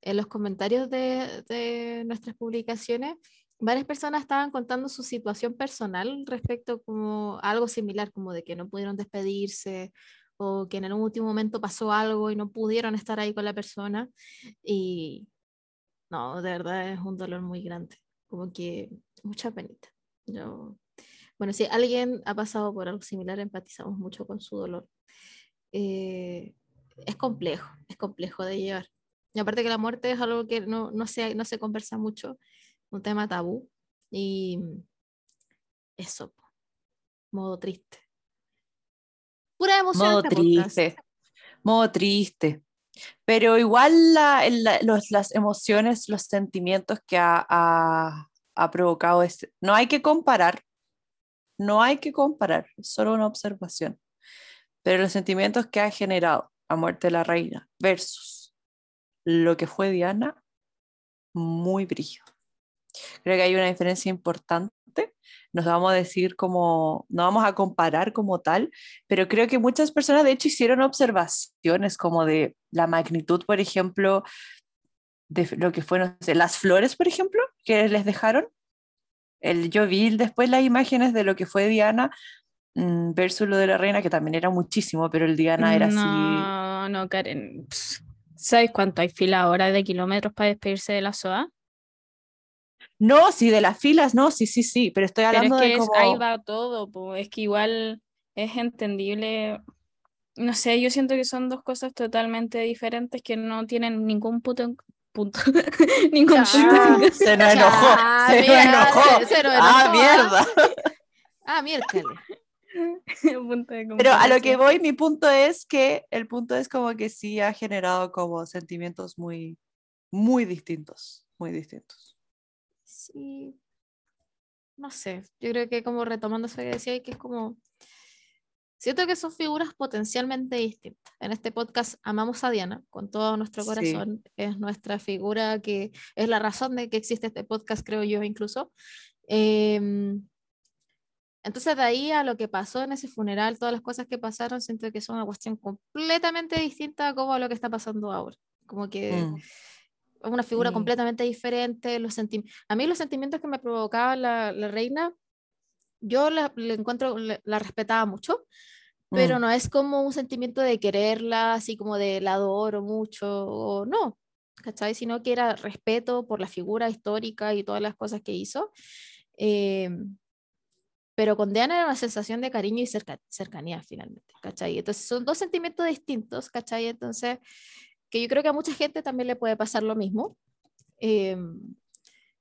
en los comentarios de, de nuestras publicaciones, varias personas estaban contando su situación personal respecto como a algo similar, como de que no pudieron despedirse o que en el último momento pasó algo y no pudieron estar ahí con la persona. Y no, de verdad es un dolor muy grande, como que mucha penita. Yo bueno, si alguien ha pasado por algo similar, empatizamos mucho con su dolor. Eh, es complejo, es complejo de llevar. Y aparte que la muerte es algo que no, no, se, no se conversa mucho, un tema tabú. Y eso, modo triste. Pura emoción. Modo triste. Modo triste. Pero igual la, los, las emociones, los sentimientos que ha, ha, ha provocado, este, no hay que comparar, no hay que comparar, es solo una observación. Pero los sentimientos que ha generado la muerte de la reina versus lo que fue Diana, muy brillo. Creo que hay una diferencia importante. Nos vamos a decir como, no vamos a comparar como tal, pero creo que muchas personas de hecho hicieron observaciones como de la magnitud, por ejemplo, de lo que fue, no sé, las flores, por ejemplo, que les dejaron el, yo vi después las imágenes de lo que fue Diana mm, versus lo de la reina, que también era muchísimo, pero el Diana era así. No, no, Karen. ¿Sabes cuánto hay fila ahora de kilómetros para despedirse de la SOA? No, sí, de las filas, no, sí, sí, sí, pero estoy hablando pero es que de como... ahí va todo, pues es que igual es entendible. No sé, yo siento que son dos cosas totalmente diferentes que no tienen ningún punto, <laughs> punto. ningún punto. Se nos enojó, se nos enojó. Se, nos ah, mierda. Ah, miércoles. <laughs> Pero a lo que voy, mi punto es que el punto es como que sí ha generado como sentimientos muy, muy distintos, muy distintos. Sí. No sé, yo creo que como retomando eso que decía, que es como, siento que son figuras potencialmente distintas. En este podcast amamos a Diana con todo nuestro corazón, es nuestra figura que es la razón de que existe este podcast, creo yo incluso. Eh, entonces, de ahí a lo que pasó en ese funeral, todas las cosas que pasaron, siento que son una cuestión completamente distinta a como a lo que está pasando ahora. Como que mm. Es una figura completamente diferente. Los a mí los sentimientos que me provocaba la, la reina, yo la, encuentro, la, respetaba mucho, pero mm. no es como un sentimiento de quererla, así como de la adoro mucho, o no, ¿cachai? Sino que era respeto por la figura histórica y todas las cosas que hizo. Eh, pero con Diana era una sensación de cariño y cercanía finalmente, ¿cachai? Entonces son dos sentimientos distintos, ¿cachai? Entonces, que yo creo que a mucha gente también le puede pasar lo mismo. Em,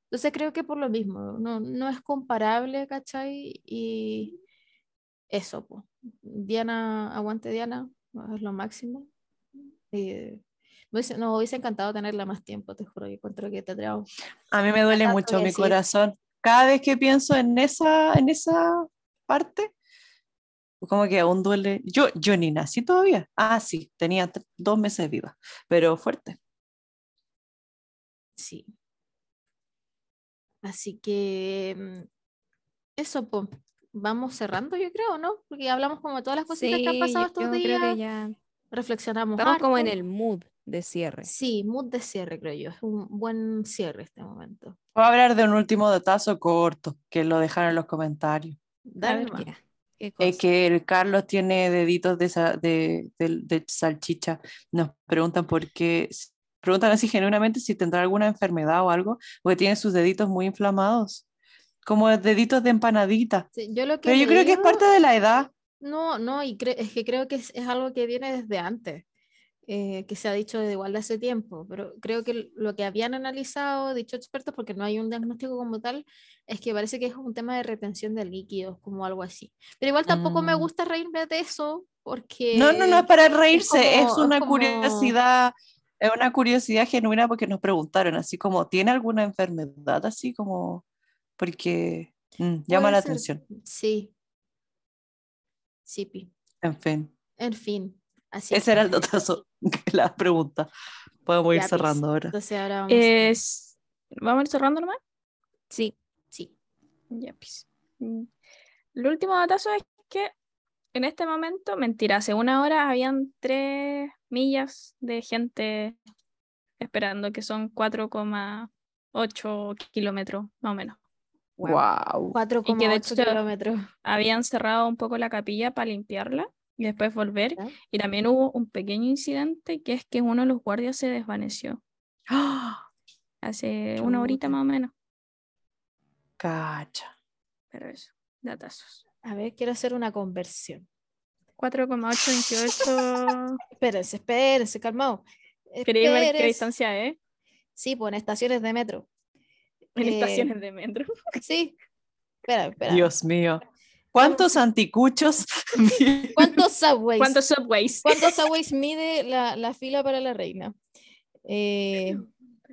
entonces creo que por lo mismo, no, no es comparable, ¿cachai? Y eso, pues. Diana, aguante Diana, es lo máximo. Eh, no, hubiese encantado tenerla más tiempo, te juro, que encuentro que te traigo. A mí me duele mucho mi corazón cada vez que pienso en esa, en esa parte, como que aún duele. Yo, yo ni nací todavía. Ah, sí, tenía dos meses viva, pero fuerte. Sí. Así que mm, eso, pues, vamos cerrando, yo creo, ¿no? Porque hablamos como de todas las cositas que han pasado estos días. Creo que ya... Reflexionamos. Estamos como en el mood de cierre. Sí, mood de cierre, creo yo. Es un buen cierre este momento. Voy a hablar de un último detazo corto que lo dejaron en los comentarios. Dale, es que el Carlos tiene deditos de, de, salchicha. Nos preguntan por qué, preguntan así genuinamente si tendrá alguna enfermedad o algo, porque tiene sus deditos muy inflamados, como deditos de empanadita. yo lo que Pero yo creo que es parte de la edad. No, no, y es que creo que es, es, algo que viene desde antes. Eh, que se ha dicho de igual de hace tiempo, pero creo que lo que habían analizado dichos expertos, porque no hay un diagnóstico como tal, es que parece que es un tema de retención de líquidos, como algo así. Pero igual tampoco me mm. gusta reírme de eso, porque... No, no, no es para reírse, es, una curiosidad, es una curiosidad genuina porque nos preguntaron, así como, ¿tiene alguna enfermedad? Así como, porque mm, llama la atención. Sí. Sí, Pi. En fin. En fin. Ese era el dotazo, <laughs> la pregunta. Podemos ir pues, cerrando ahora. Entonces ahora vamos, es... ¿Vamos a ir cerrando nomás? Sí, sí. Ya, pues. Mm. El último datazo es que en este momento, mentira, hace una hora habían tres millas de gente esperando, que son 4,8 kilómetros más o menos. Wow. 4,8 kilómetros. Habían cerrado un poco la capilla para limpiarla y después volver. Y también hubo un pequeño incidente que es que uno de los guardias se desvaneció. ¡Ah! Hace una horita más o menos. Cacha. Pero eso, datazos. A ver, quiero hacer una conversión. 4,828. <laughs> espérense, espérense, calmado. ¿Queréis ver qué distancia es? Sí, pues en estaciones de metro. En estaciones eh, de metro. <laughs> Sí. Espera, espera. Dios mío. ¿Cuántos anticuchos? <laughs> ¿Cuántos subways? ¿Cuántos subways? ¿Cuántos subways mide la, la fila para la reina? Eh,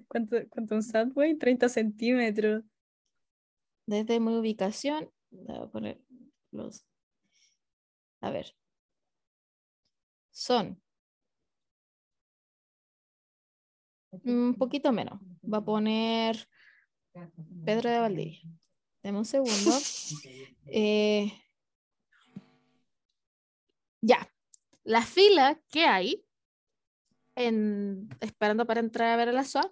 ¿Cuánto, ¿Cuánto, un subway? 30 centímetros. Desde mi ubicación, voy a poner los. A ver. Son. Un poquito menos. Va a poner Pedro de Valdivia. Deme un segundo. <laughs> Eh, ya. La fila que hay en, esperando para entrar a ver a la SOA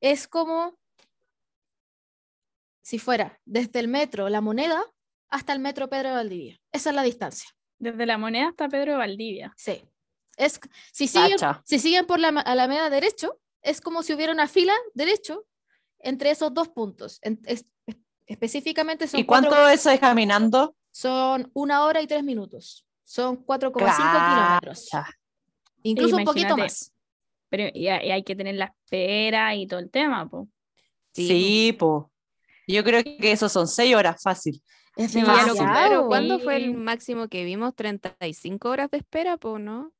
es como si fuera desde el metro La Moneda hasta el metro Pedro de Valdivia. Esa es la distancia. Desde La Moneda hasta Pedro de Valdivia. Sí. Es, si, siguen, si siguen por la Alameda derecho, es como si hubiera una fila derecho entre esos dos puntos. Específicamente son. ¿Y cuánto eso es caminando? Son una hora y tres minutos. Son 4,5 kilómetros. Incluso un poquito más. Pero y hay, que tener la espera y todo el tema, po. Sí, po. Yo creo que eso son seis horas fácil. Es demasiado. ¿Cuándo fue el máximo que vimos? 35 horas de espera, po, ¿no?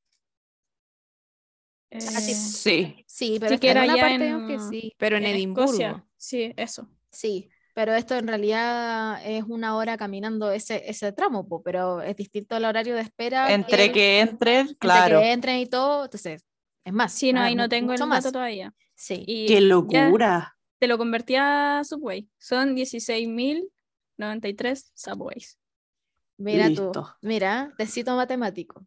Eh, sí. Sí, pero que era ya en, que sí, pero en, Edimburgo. Sí, eso. Sí, pero esto en realidad es una hora caminando ese, ese tramo, pero es distinto al horario de espera. Entre que, entren, claro. Entre que entren y todo, entonces, es más. Sí, no, ahí no tengo el dato todavía. Sí. ¡Qué locura! te lo convertí a Subway. Son 16.093 Subways. Mira tú, mira, tecito matemático.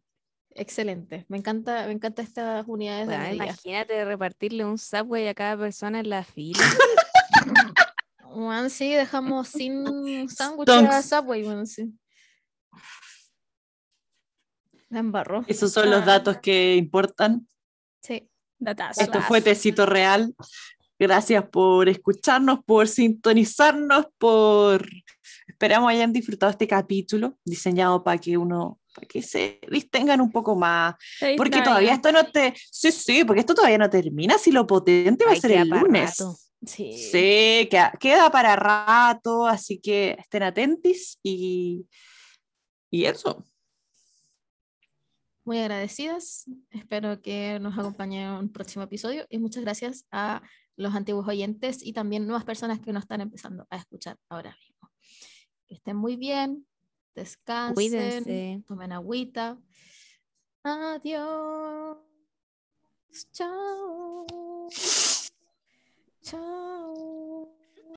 Excelente, me encanta, me encanta estas unidades de Imagínate repartirle un Subway a cada persona en la fila. <laughs> Juan, sí, dejamos sin <laughs> sándwich a Subway, bueno, sí. La embarró. Esos son los datos que importan. Sí. Datazo. Esto fue Tecito Real. Gracias por escucharnos, por sintonizarnos, por... Esperamos hayan disfrutado este capítulo diseñado para que uno para que se distengan un poco más. porque todavía esto no te. Sí, sí, porque esto todavía no termina. Si lo potente va a ser el lunes. Sí, sí queda, para rato, así que estén atentos y, y eso. Muy agradecidas. Espero que nos acompañen en un próximo episodio y muchas gracias a los antiguos oyentes y también nuevas personas que nos están empezando a escuchar ahora mismo. Que estén muy bien, descansen, Cuídense. tomen agüita. Adiós. Chao. Chao.